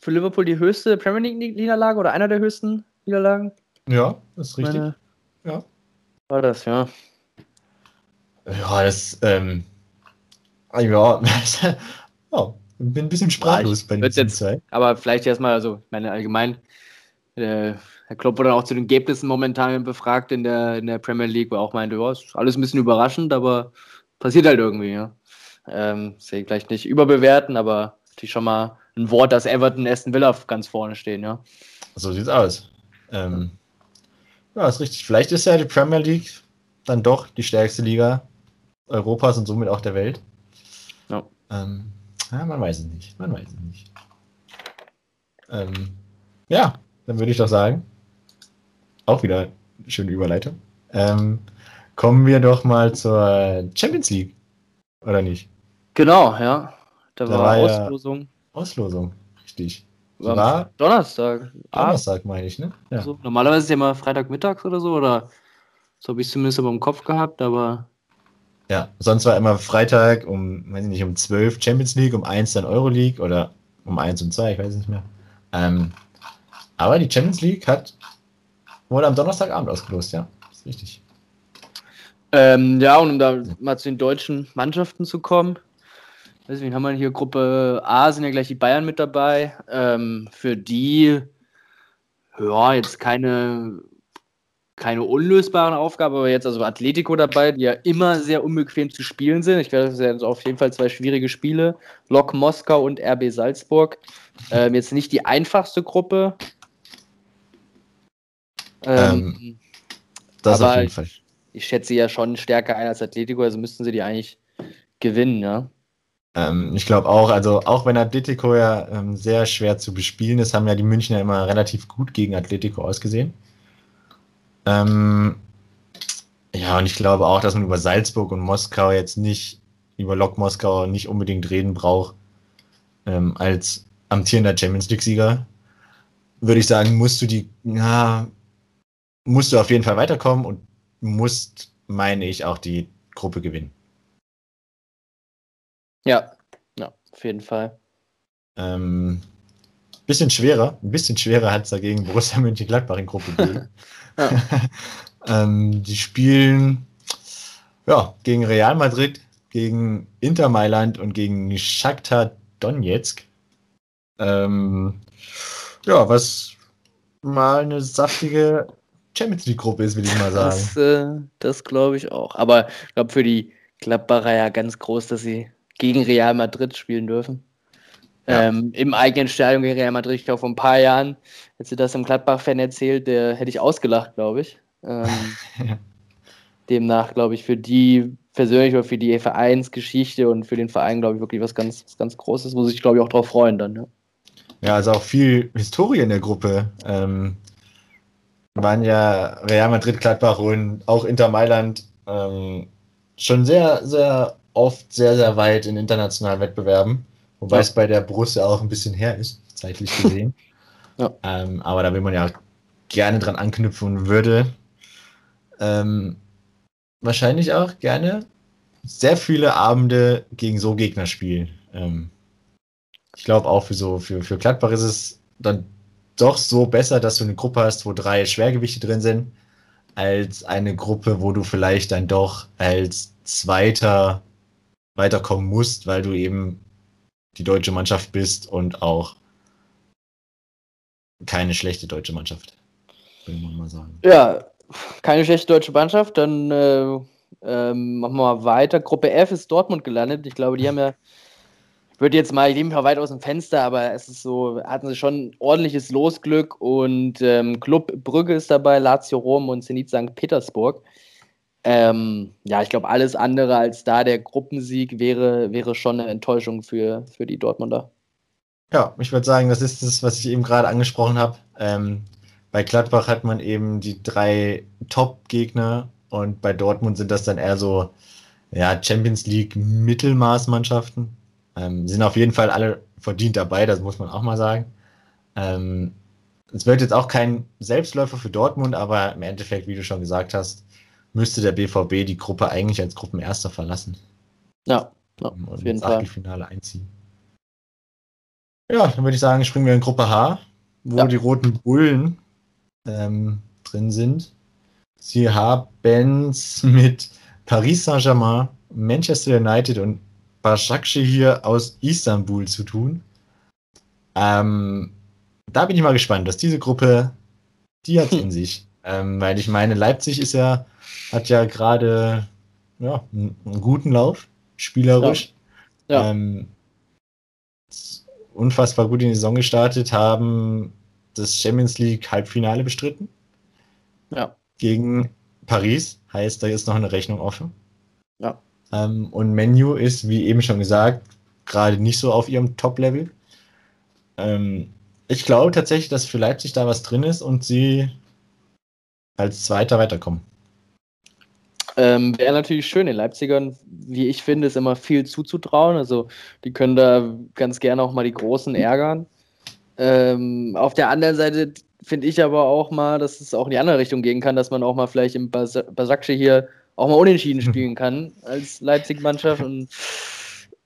für Liverpool die höchste Premier League-Niederlage oder einer der höchsten Niederlagen? Ja, das ist richtig. Meine, ja. War das, ja. Ja, das, ähm, ja, ja bin ein bisschen sprachlos bei den zwei. Aber vielleicht erstmal, also, ich meine, allgemein, äh, Herr Klopp wurde auch zu den Ergebnissen momentan befragt in der, in der Premier League, wo er auch meinte, ja, ist alles ein bisschen überraschend, aber passiert halt irgendwie, ja. Ähm, sehe ich gleich nicht überbewerten, aber natürlich schon mal ein Wort, dass Everton Aston Villa ganz vorne stehen, ja. So sieht's aus. Ähm, ja, ist richtig. Vielleicht ist ja die Premier League dann doch die stärkste Liga Europas und somit auch der Welt. Ja. Ähm, ja, man weiß es nicht. Man weiß es nicht. Ähm, ja, dann würde ich doch sagen, auch wieder eine schöne Überleitung. Ähm, kommen wir doch mal zur Champions League, oder nicht? Genau, ja. Da, da war, war Auslosung. Ja Auslosung, richtig. War, war Donnerstag. Donnerstag, meine ich, ne? Ja. Also, normalerweise ist es ja immer Freitagmittags oder so, oder so habe ich es zumindest immer im Kopf gehabt, aber. Ja, sonst war immer Freitag um, weiß ich nicht, um 12 Champions League, um 1 dann Euro League oder um 1 und 2, ich weiß nicht mehr. Ähm, aber die Champions League hat wurde am Donnerstagabend ausgelost, ja. Das ist richtig. Ähm, ja, und um da mal zu den deutschen Mannschaften zu kommen. Deswegen haben wir hier Gruppe A, sind ja gleich die Bayern mit dabei. Ähm, für die, ja, jetzt keine, keine unlösbaren Aufgaben, aber jetzt also Atletico dabei, die ja immer sehr unbequem zu spielen sind. Ich glaube, das sind auf jeden Fall zwei schwierige Spiele. Lok Moskau und RB Salzburg. Ähm, jetzt nicht die einfachste Gruppe. Ähm, ähm das auf jeden Fall. Ich, ich schätze ja schon stärker ein als Atletico, also müssten sie die eigentlich gewinnen, ja. Ähm, ich glaube auch, also auch wenn Atletico ja ähm, sehr schwer zu bespielen ist, haben ja die Münchner immer relativ gut gegen Atletico ausgesehen. Ähm, ja, und ich glaube auch, dass man über Salzburg und Moskau jetzt nicht, über Lok Moskau nicht unbedingt reden braucht. Ähm, als amtierender Champions League-Sieger würde ich sagen, musst du die, ja, musst du auf jeden Fall weiterkommen und musst, meine ich, auch die Gruppe gewinnen. Ja, ja, auf jeden Fall. Ähm, bisschen schwerer, ein bisschen schwerer hat es dagegen Borussia Mönchengladbach in Gruppe B. ähm, die spielen ja, gegen Real Madrid, gegen Inter Mailand und gegen Shakhtar Donetsk. Ähm, ja, was mal eine saftige Champions League Gruppe ist, will ich mal sagen. Das, äh, das glaube ich auch. Aber ich glaube für die Gladbacher ja ganz groß, dass sie gegen Real Madrid spielen dürfen. Ja. Ähm, Im eigenen Stadion gegen Real Madrid, ich glaube, vor ein paar Jahren, als du das im Gladbach-Fan erzählt, der hätte ich ausgelacht, glaube ich. Ähm, ja. Demnach, glaube ich, für die persönlich oder für die Vereinsgeschichte und für den Verein, glaube ich, wirklich was ganz, was ganz Großes, wo sich, glaube ich, auch drauf freuen dann. Ja. ja, also auch viel Historie in der Gruppe. Ähm, waren ja Real Madrid, Gladbach und auch Inter Mailand ähm, schon sehr, sehr oft sehr, sehr weit in internationalen Wettbewerben. Wobei ja. es bei der Borussia auch ein bisschen her ist, zeitlich gesehen. ja. ähm, aber da will man ja gerne dran anknüpfen und würde ähm, wahrscheinlich auch gerne sehr viele Abende gegen so Gegner spielen. Ähm, ich glaube auch für so, für, für Gladbach ist es dann doch so besser, dass du eine Gruppe hast, wo drei Schwergewichte drin sind, als eine Gruppe, wo du vielleicht dann doch als Zweiter weiterkommen musst, weil du eben die deutsche Mannschaft bist und auch keine schlechte deutsche Mannschaft, will man mal sagen. Ja, keine schlechte deutsche Mannschaft. Dann äh, ähm, machen wir mal weiter. Gruppe F ist Dortmund gelandet. Ich glaube, die haben ja, ich würde jetzt mal, ich nehme mich mal weit aus dem Fenster, aber es ist so, hatten sie schon ordentliches Losglück und ähm, Club Brügge ist dabei, Lazio Rom und Zenit St. Petersburg. Ähm, ja, ich glaube, alles andere als da der Gruppensieg wäre, wäre schon eine Enttäuschung für, für die Dortmunder. Ja, ich würde sagen, das ist das, was ich eben gerade angesprochen habe. Ähm, bei Gladbach hat man eben die drei Top-Gegner Und bei Dortmund sind das dann eher so ja, Champions League Mittelmaßmannschaften. Ähm, sind auf jeden Fall alle verdient dabei, das muss man auch mal sagen. Ähm, es wird jetzt auch kein Selbstläufer für Dortmund, aber im Endeffekt, wie du schon gesagt hast, müsste der BVB die Gruppe eigentlich als Gruppenerster verlassen. Ja, ja und auf jeden Fall. Finale einziehen. Ja, dann würde ich sagen, springen wir in Gruppe H, wo ja. die roten Bullen ähm, drin sind. Sie haben es mit Paris Saint-Germain, Manchester United und Başakşehir hier aus Istanbul zu tun. Ähm, da bin ich mal gespannt, dass diese Gruppe, die hat in sich. Ähm, weil ich meine, Leipzig ist ja, hat ja gerade ja, einen, einen, guten Lauf, spielerisch. Ja. ja. Ähm, unfassbar gut in die Saison gestartet, haben das Champions League Halbfinale bestritten. Ja. Gegen Paris, heißt, da ist noch eine Rechnung offen. Ja. Ähm, und Menu ist, wie eben schon gesagt, gerade nicht so auf ihrem Top-Level. Ähm, ich glaube tatsächlich, dass für Leipzig da was drin ist und sie als Zweiter weiterkommen. Ähm, Wäre natürlich schön. Den Leipzigern, wie ich finde, ist immer viel zuzutrauen. Also die können da ganz gerne auch mal die Großen ärgern. Ähm, auf der anderen Seite finde ich aber auch mal, dass es auch in die andere Richtung gehen kann, dass man auch mal vielleicht im Bas hier auch mal unentschieden spielen kann als Leipzig-Mannschaft. Und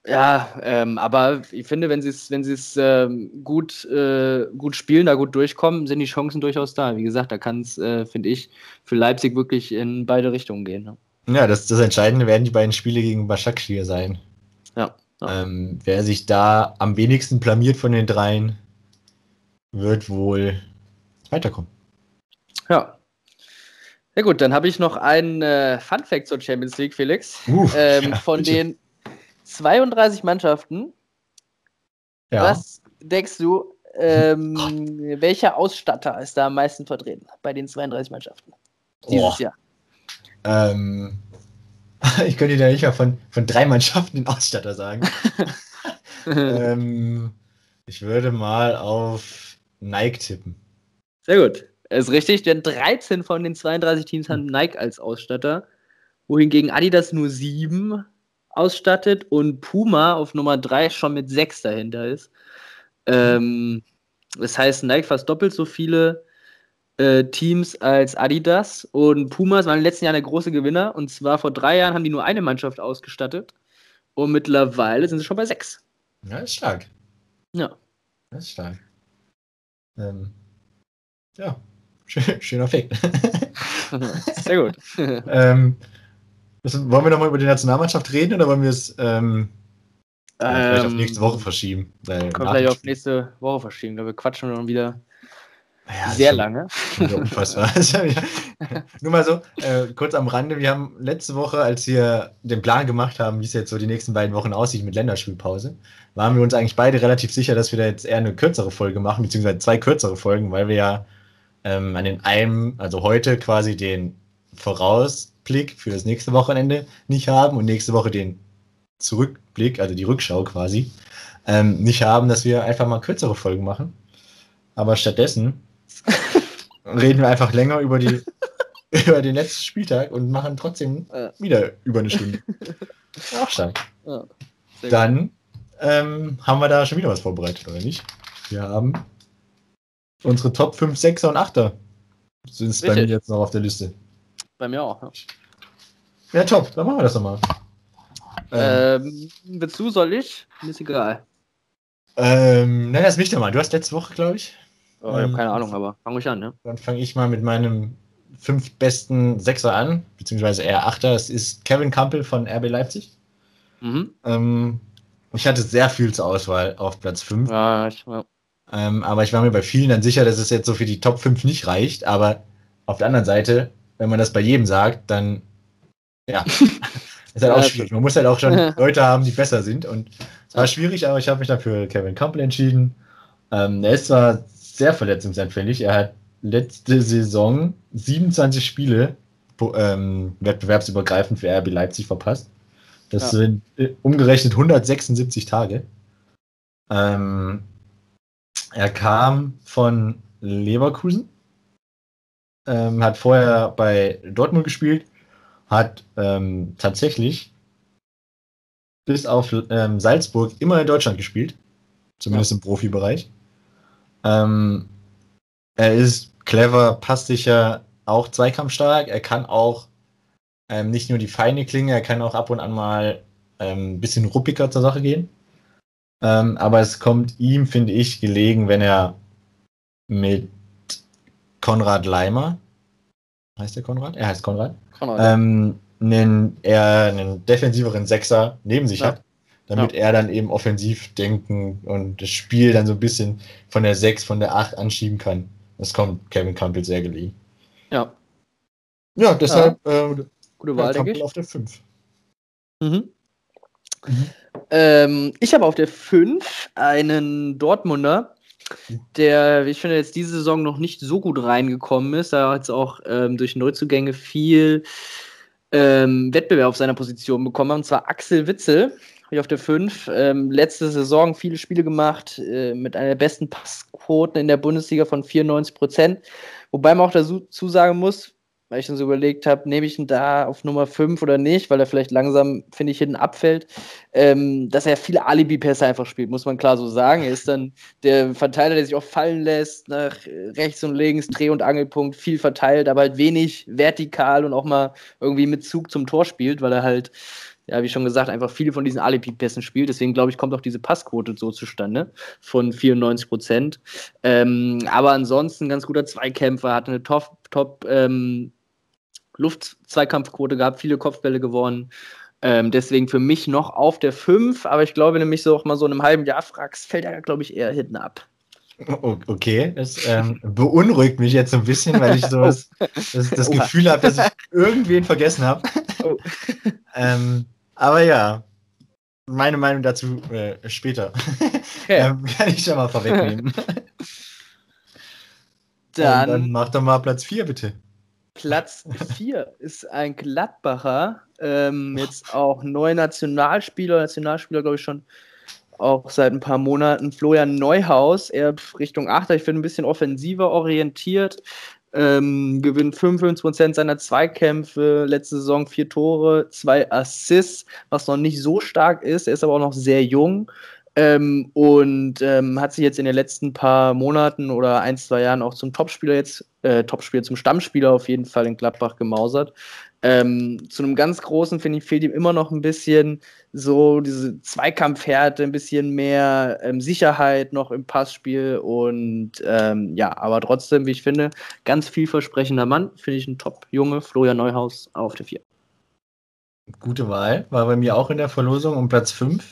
ja, ähm, aber ich finde, wenn sie es wenn ähm, gut, äh, gut spielen, da gut durchkommen, sind die Chancen durchaus da. Wie gesagt, da kann es, äh, finde ich, für Leipzig wirklich in beide Richtungen gehen. Ne? Ja, das, das Entscheidende werden die beiden Spiele gegen Başakşehir sein. Ja. ja. Ähm, wer sich da am wenigsten blamiert von den dreien, wird wohl weiterkommen. Ja. Ja gut, dann habe ich noch einen äh, Fun Fact zur Champions League, Felix. Uh, ähm, ja, von bitte. den 32 Mannschaften. Ja. Was denkst du, ähm, welcher Ausstatter ist da am meisten vertreten bei den 32 Mannschaften dieses oh. Jahr? Ähm, ich könnte dir nicht mal von, von drei Mannschaften den Ausstatter sagen. ähm, ich würde mal auf Nike tippen. Sehr gut. Ist richtig, denn 13 von den 32 Teams haben Nike als Ausstatter, wohingegen Adidas nur 7 ausstattet und Puma auf Nummer 3 schon mit 6 dahinter ist. Ähm, das heißt, Nike fast doppelt so viele äh, Teams als Adidas und Pumas waren den letzten Jahren der große Gewinner und zwar vor drei Jahren haben die nur eine Mannschaft ausgestattet und mittlerweile sind sie schon bei 6. Ja, ist stark. Ja. Das ist stark. Ähm, ja, schöner Fakt. Sehr gut. ähm, wollen wir nochmal über die Nationalmannschaft reden oder wollen wir es ähm, vielleicht auf ähm, nächste Woche verschieben? Können vielleicht auf nächste Woche verschieben. Da wir quatschen dann wieder ja, sehr lange. Unfassbar. Nur mal so, äh, kurz am Rande, wir haben letzte Woche, als wir den Plan gemacht haben, wie es jetzt so die nächsten beiden Wochen aussieht mit Länderspielpause, waren wir uns eigentlich beide relativ sicher, dass wir da jetzt eher eine kürzere Folge machen, beziehungsweise zwei kürzere Folgen, weil wir ja ähm, an den einen, also heute quasi den Vorausblick für das nächste Wochenende nicht haben und nächste Woche den Zurückblick, also die Rückschau quasi, ähm, nicht haben, dass wir einfach mal kürzere Folgen machen. Aber stattdessen reden wir einfach länger über die über den letzten Spieltag und machen trotzdem ja. wieder über eine Stunde. Auch stark. Ja, Dann ähm, haben wir da schon wieder was vorbereitet, oder nicht? Wir haben unsere Top 5, 6er und 8er. Sind es bei mir jetzt noch auf der Liste. Bei mir auch, ja. Ja, top, dann machen wir das nochmal. Ähm, ähm, willst du, soll ich? Mir ist egal. Ähm, nein, das mich doch mal. Du hast letzte Woche, glaube ich. Oh, ich habe ähm, keine Ahnung, aber fange ich an, ne? Dann fange ich mal mit meinem fünf besten Sechser an, beziehungsweise eher Achter. Es ist Kevin Campbell von RB Leipzig. Mhm. Ähm, ich hatte sehr viel zur Auswahl auf Platz 5. Ja, ich, ja. Ähm, aber ich war mir bei vielen dann sicher, dass es jetzt so für die Top 5 nicht reicht. Aber auf der anderen Seite, wenn man das bei jedem sagt, dann ja, ist halt auch schwierig. Man muss halt auch schon Leute haben, die besser sind. Und es war schwierig, aber ich habe mich dafür Kevin Campbell entschieden. Ähm, er ist zwar sehr verletzungsanfällig. Er hat letzte Saison 27 Spiele ähm, wettbewerbsübergreifend für RB Leipzig verpasst. Das ja. sind äh, umgerechnet 176 Tage. Ähm, er kam von Leverkusen, ähm, hat vorher bei Dortmund gespielt hat ähm, tatsächlich bis auf ähm, Salzburg immer in Deutschland gespielt. Zumindest ja. im Profibereich. Ähm, er ist clever, passsicher, auch zweikampfstark. Er kann auch ähm, nicht nur die feine Klinge, er kann auch ab und an mal ähm, ein bisschen ruppiger zur Sache gehen. Ähm, aber es kommt ihm, finde ich, gelegen, wenn er mit Konrad Leimer, heißt der Konrad? Er heißt Konrad. Konrad. Ähm, einen, eher einen defensiveren Sechser neben sich ja. hat, damit ja. er dann eben offensiv denken und das Spiel dann so ein bisschen von der 6, von der 8 anschieben kann. Das kommt Kevin Campbell sehr gelegen. Ja. Ja, deshalb ja. Äh, gute Wahl, denke ich. auf der 5. Mhm. Mhm. Ähm, ich habe auf der 5 einen Dortmunder, der, ich finde, jetzt diese Saison noch nicht so gut reingekommen ist. Da hat es auch ähm, durch Neuzugänge viel ähm, Wettbewerb auf seiner Position bekommen, und zwar Axel Witzel. Habe ich auf der 5. Ähm, letzte Saison viele Spiele gemacht, äh, mit einer der besten Passquoten in der Bundesliga von 94 Prozent. Wobei man auch dazu sagen muss, weil ich dann so überlegt habe, nehme ich ihn da auf Nummer 5 oder nicht, weil er vielleicht langsam, finde ich, hinten abfällt, ähm, dass er viele Alibi-Pässe einfach spielt, muss man klar so sagen. Er ist dann der Verteiler, der sich auch fallen lässt, nach rechts und links, Dreh- und Angelpunkt, viel verteilt, aber halt wenig vertikal und auch mal irgendwie mit Zug zum Tor spielt, weil er halt ja, wie schon gesagt, einfach viele von diesen Alibi-Pässen spielt. Deswegen glaube ich, kommt auch diese Passquote so zustande von 94 Prozent. Ähm, aber ansonsten ganz guter Zweikämpfer, hatte eine Top, Top ähm, Luftzweikampfquote gehabt, viele Kopfbälle gewonnen. Ähm, deswegen für mich noch auf der 5, aber ich glaube, wenn du mich so auch mal so in einem halben Jahr fragst, fällt er, glaube ich, eher hinten ab. Okay, das ähm, beunruhigt mich jetzt so ein bisschen, weil ich so das, das, das Gefühl habe, dass ich irgendwen vergessen habe. Oh. ähm, aber ja, meine Meinung dazu äh, später. Okay. ähm, kann ich schon mal vorwegnehmen. Dann, dann mach doch mal Platz 4, bitte. Platz 4 ist ein Gladbacher, ähm, jetzt auch neuer Nationalspieler, Nationalspieler glaube ich schon auch seit ein paar Monaten, Florian Neuhaus, er Richtung Achter, ich finde ein bisschen offensiver orientiert, ähm, gewinnt 55% seiner Zweikämpfe, letzte Saison vier Tore, zwei Assists, was noch nicht so stark ist, er ist aber auch noch sehr jung, ähm, und ähm, hat sich jetzt in den letzten paar Monaten oder ein, zwei Jahren auch zum Topspieler jetzt, äh, Topspieler, zum Stammspieler auf jeden Fall in Gladbach gemausert. Ähm, zu einem ganz großen, finde ich, fehlt ihm immer noch ein bisschen so diese Zweikampfhärte, ein bisschen mehr ähm, Sicherheit noch im Passspiel und ähm, ja, aber trotzdem, wie ich finde, ganz vielversprechender Mann, finde ich ein Top-Junge, Florian Neuhaus auf der 4. Gute Wahl, war bei mir auch in der Verlosung um Platz 5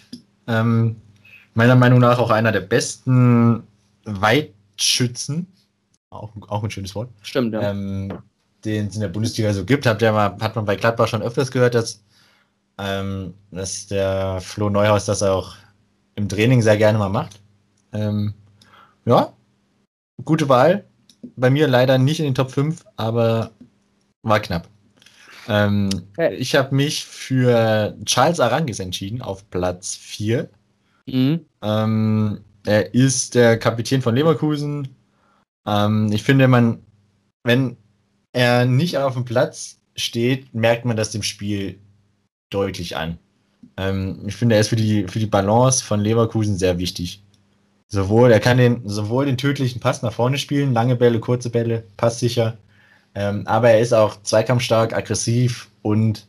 meiner Meinung nach auch einer der besten Weitschützen. Auch, auch ein schönes Wort. Stimmt, ja. Ähm, den es in der Bundesliga so gibt. Hat, ja mal, hat man bei Gladbach schon öfters gehört, dass, ähm, dass der Flo Neuhaus das auch im Training sehr gerne mal macht. Ähm, ja, gute Wahl. Bei mir leider nicht in den Top 5, aber war knapp. Ähm, okay. Ich habe mich für Charles Arangis entschieden auf Platz 4. Mhm. Ähm, er ist der Kapitän von Leverkusen. Ähm, ich finde, man, wenn er nicht auf dem Platz steht, merkt man das dem Spiel deutlich an. Ähm, ich finde, er ist für die, für die Balance von Leverkusen sehr wichtig. Sowohl, er kann den, sowohl den tödlichen Pass nach vorne spielen, lange Bälle, kurze Bälle, passsicher. Ähm, aber er ist auch zweikampfstark, aggressiv und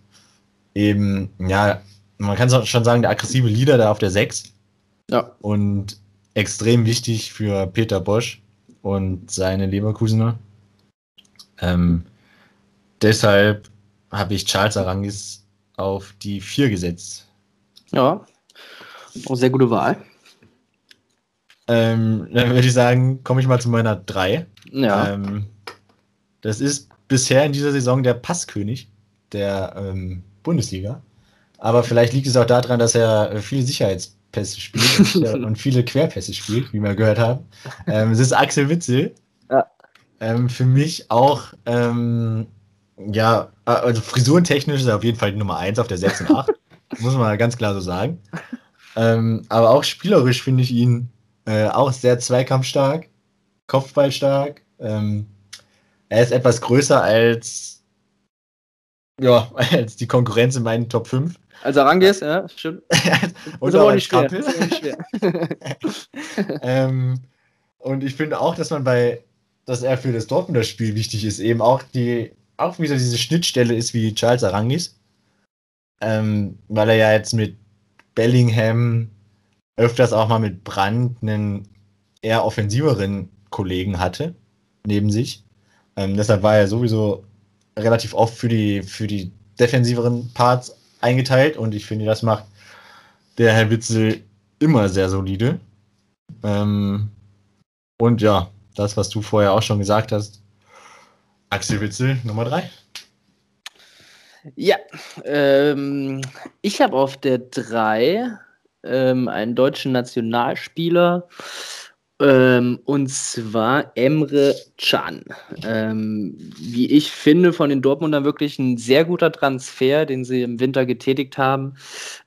eben, ja, man kann schon sagen, der aggressive Leader da auf der 6. Ja. Und extrem wichtig für Peter Bosch und seine Leverkusener. Ähm, deshalb habe ich Charles Arangis auf die 4 gesetzt. Ja, auch sehr gute Wahl. Ähm, dann würde ich sagen, komme ich mal zu meiner 3. Ja. Ähm, das ist bisher in dieser Saison der Passkönig der ähm, Bundesliga. Aber vielleicht liegt es auch daran, dass er viele Sicherheits Pässe spielt und, viele Querpässe spielt, wie wir gehört haben. Ähm, es ist Axel Witzel. Ja. Ähm, für mich auch, ähm, ja, also frisurentechnisch ist er auf jeden Fall die Nummer 1 auf der 6 und 8. muss man ganz klar so sagen. Ähm, aber auch spielerisch finde ich ihn äh, auch sehr zweikampfstark, kopfballstark. Ähm, er ist etwas größer als ja, als die Konkurrenz in meinen Top 5. Also Arangis, ja, stimmt. und auch nicht schwer. Nicht schwer. ähm, und ich finde auch, dass man bei, dass er für das Dortmunder Spiel wichtig ist, eben auch die, auch wieder diese Schnittstelle ist wie Charles Arangis. Ähm, weil er ja jetzt mit Bellingham öfters auch mal mit Brandt einen eher offensiveren Kollegen hatte, neben sich. Ähm, deshalb war er sowieso relativ oft für die, für die defensiveren Parts eingeteilt und ich finde, das macht der Herr Witzel immer sehr solide. Ähm, und ja, das, was du vorher auch schon gesagt hast, Axel Witzel Nummer 3. Ja, ähm, ich habe auf der 3 ähm, einen deutschen Nationalspieler, ähm, und zwar Emre Can. Ähm, wie ich finde, von den Dortmundern wirklich ein sehr guter Transfer, den sie im Winter getätigt haben.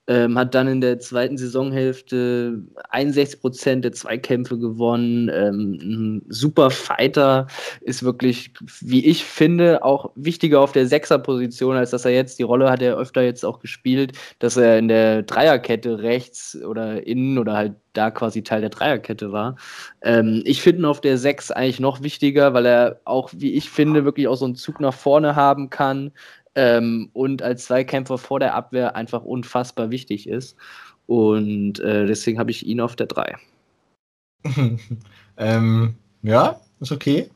Ähm, hat dann in der zweiten Saisonhälfte 61 Prozent der Zweikämpfe gewonnen. Ähm, ein super Fighter, ist wirklich, wie ich finde, auch wichtiger auf der Sechserposition, als dass er jetzt, die Rolle hat er öfter jetzt auch gespielt, dass er in der Dreierkette rechts oder innen oder halt da quasi Teil der Dreierkette war. Ähm, ich finde ihn auf der Sechs eigentlich noch wichtiger, weil er auch, wie ich finde, wirklich auch so einen Zug nach vorne haben kann ähm, und als Zweikämpfer vor der Abwehr einfach unfassbar wichtig ist. Und äh, deswegen habe ich ihn auf der 3. ähm, ja, ist okay.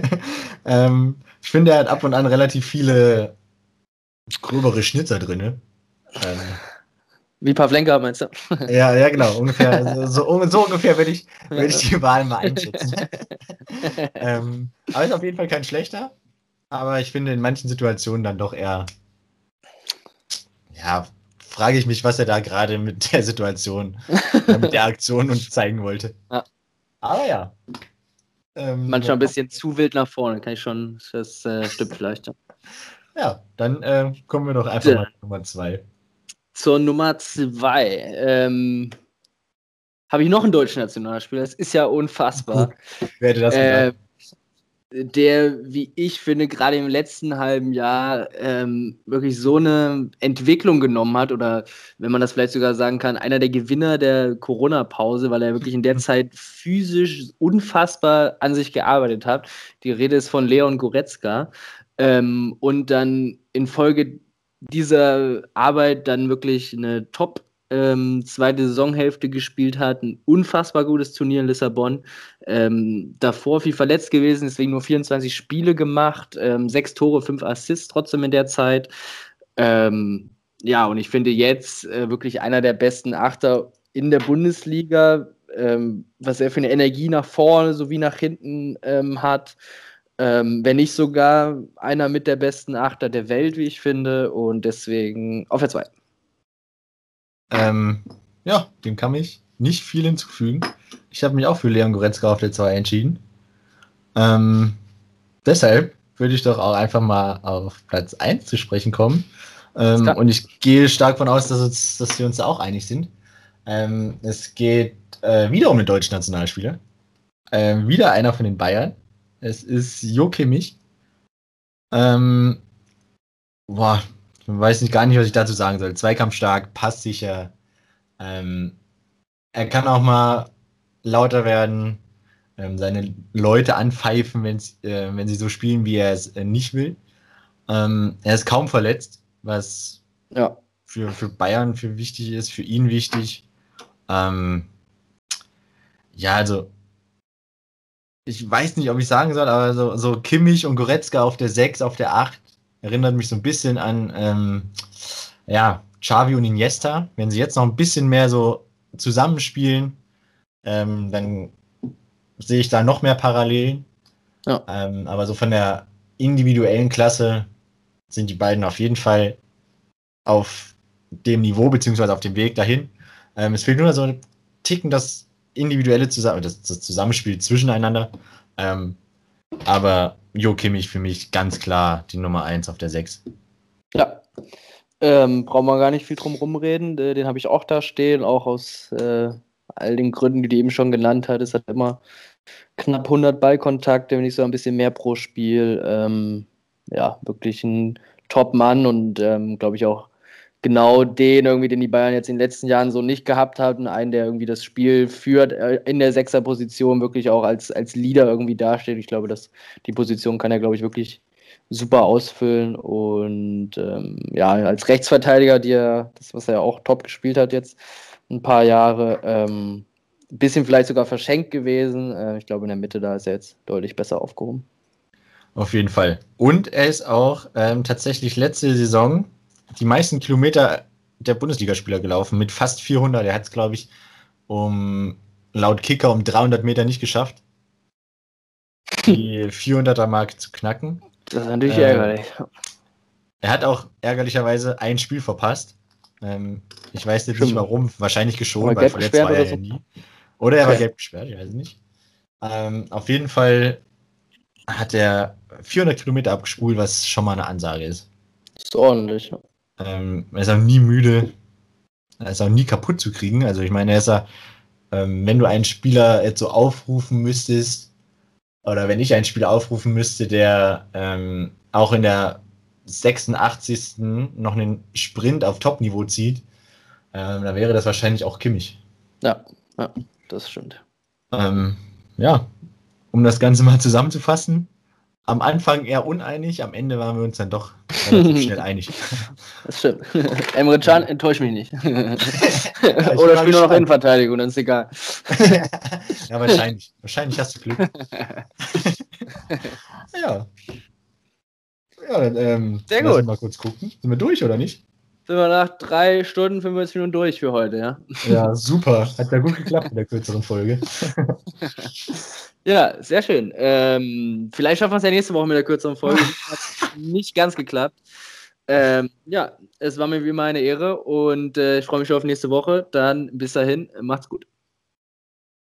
ähm, ich finde, er hat ab und an relativ viele gröbere Schnitzer drin. Ähm, Wie Pavlenka meinst du? ja, ja, genau. Ungefähr, so, so, ungefähr würde ich, würd ich die Wahl mal einschätzen. ähm, aber ist auf jeden Fall kein schlechter aber ich finde in manchen Situationen dann doch eher, ja, frage ich mich, was er da gerade mit der Situation, äh, mit der Aktion uns zeigen wollte. Ja. Aber ja. Ähm, Manchmal ein bisschen zu wild nach vorne, kann ich schon, das äh, stimmt vielleicht. Ja, ja dann äh, kommen wir doch einfach ja. mal zur Nummer zwei. Zur Nummer zwei. Ähm, Habe ich noch einen deutschen Nationalspieler? Das ist ja unfassbar. Wer hätte das äh, der, wie ich finde, gerade im letzten halben Jahr ähm, wirklich so eine Entwicklung genommen hat oder wenn man das vielleicht sogar sagen kann, einer der Gewinner der Corona-Pause, weil er wirklich in der Zeit physisch unfassbar an sich gearbeitet hat. Die Rede ist von Leon Goretzka. Ähm, und dann infolge dieser Arbeit dann wirklich eine Top- ähm, zweite Saisonhälfte gespielt hat, ein unfassbar gutes Turnier in Lissabon. Ähm, davor viel verletzt gewesen, deswegen nur 24 Spiele gemacht, ähm, sechs Tore, fünf Assists trotzdem in der Zeit. Ähm, ja, und ich finde jetzt äh, wirklich einer der besten Achter in der Bundesliga, ähm, was er für eine Energie nach vorne sowie nach hinten ähm, hat. wenn nicht sogar einer mit der besten Achter der Welt, wie ich finde. Und deswegen auf der 2. Ähm, ja, dem kann ich nicht viel hinzufügen. Ich habe mich auch für Leon Goretzka auf der 2 entschieden. Ähm, deshalb würde ich doch auch einfach mal auf Platz 1 zu sprechen kommen. Ähm, und ich gehe stark davon aus, dass, uns, dass wir uns da auch einig sind. Ähm, es geht äh, wieder um den deutschen Nationalspieler. Ähm, wieder einer von den Bayern. Es ist Jo Kimmich. Ähm, boah, weiß nicht gar nicht, was ich dazu sagen soll. Zweikampfstark, passsicher. Ähm, er kann auch mal lauter werden, ähm, seine Leute anpfeifen, äh, wenn sie so spielen, wie er es äh, nicht will. Ähm, er ist kaum verletzt, was ja. für, für Bayern für wichtig ist, für ihn wichtig. Ähm, ja, also ich weiß nicht, ob ich sagen soll, aber so, so Kimmich und Goretzka auf der 6, auf der 8 erinnert mich so ein bisschen an ähm, ja, Xavi und Iniesta. Wenn sie jetzt noch ein bisschen mehr so zusammenspielen, ähm, dann sehe ich da noch mehr Parallelen. Ja. Ähm, aber so von der individuellen Klasse sind die beiden auf jeden Fall auf dem Niveau beziehungsweise auf dem Weg dahin. Ähm, es fehlt nur so ein Ticken das individuelle Zusammen das, das Zusammenspiel zwischeneinander. Ähm, aber Jo Kimmich für mich ganz klar die Nummer 1 auf der 6. Ja. Ähm, brauchen wir gar nicht viel drum rumreden. Äh, den habe ich auch da stehen, auch aus äh, all den Gründen, die du eben schon genannt hast. Es hat immer knapp 100 Ballkontakte, wenn nicht so ein bisschen mehr pro Spiel. Ähm, ja, wirklich ein Top-Mann und ähm, glaube ich auch genau den irgendwie, den die Bayern jetzt in den letzten Jahren so nicht gehabt hatten. Einen, der irgendwie das Spiel führt, äh, in der Sechser-Position wirklich auch als, als Leader irgendwie dasteht. Ich glaube, dass die Position kann er, glaube ich, wirklich super ausfüllen. Und ähm, ja, als Rechtsverteidiger, die er, das, was er auch top gespielt hat jetzt ein paar Jahre, ähm, ein bisschen vielleicht sogar verschenkt gewesen. Äh, ich glaube, in der Mitte da ist er jetzt deutlich besser aufgehoben. Auf jeden Fall. Und er ist auch ähm, tatsächlich letzte Saison die meisten Kilometer der Bundesligaspieler gelaufen, mit fast 400. Er hat es, glaube ich, um laut Kicker um 300 Meter nicht geschafft, die 400er Marke zu knacken. Das ist natürlich ähm, ärgerlich. Er hat auch ärgerlicherweise ein Spiel verpasst. Ähm, ich weiß jetzt nicht warum, wahrscheinlich geschont, weil verletzt war er ja nie. Oder er war gelb gesperrt, ich weiß nicht. Ähm, auf jeden Fall hat er 400 Kilometer abgespult, was schon mal eine Ansage ist. Das ist ordentlich. Ähm, er ist auch nie müde. Er ist auch nie kaputt zu kriegen. Also ich meine, er ist ja, ähm, wenn du einen Spieler jetzt so aufrufen müsstest, oder wenn ich einen Spieler aufrufen müsste, der ähm, auch in der 86. noch einen Sprint auf Top-Niveau zieht, ähm, dann wäre das wahrscheinlich auch Kimmich. Ja, ja das stimmt. Ähm, ja, um das Ganze mal zusammenzufassen, am Anfang eher uneinig, am Ende waren wir uns dann doch relativ schnell einig. Das stimmt. Emre Can enttäuscht mich nicht. Oder spiel nur noch Innenverteidigung, dann ist egal. ja, wahrscheinlich. Wahrscheinlich hast du Glück. ja. Ja, dann ähm, Sehr gut. mal kurz gucken. Sind wir durch oder nicht? Sind wir nach drei Stunden, 45 Minuten durch für heute, ja? Ja, super. Hat ja gut geklappt in der kürzeren Folge. Ja, sehr schön. Ähm, vielleicht schaffen wir es ja nächste Woche mit der kürzeren Folge. Hat nicht ganz geklappt. Ähm, ja, es war mir wie immer eine Ehre und äh, ich freue mich schon auf nächste Woche. Dann bis dahin, macht's gut.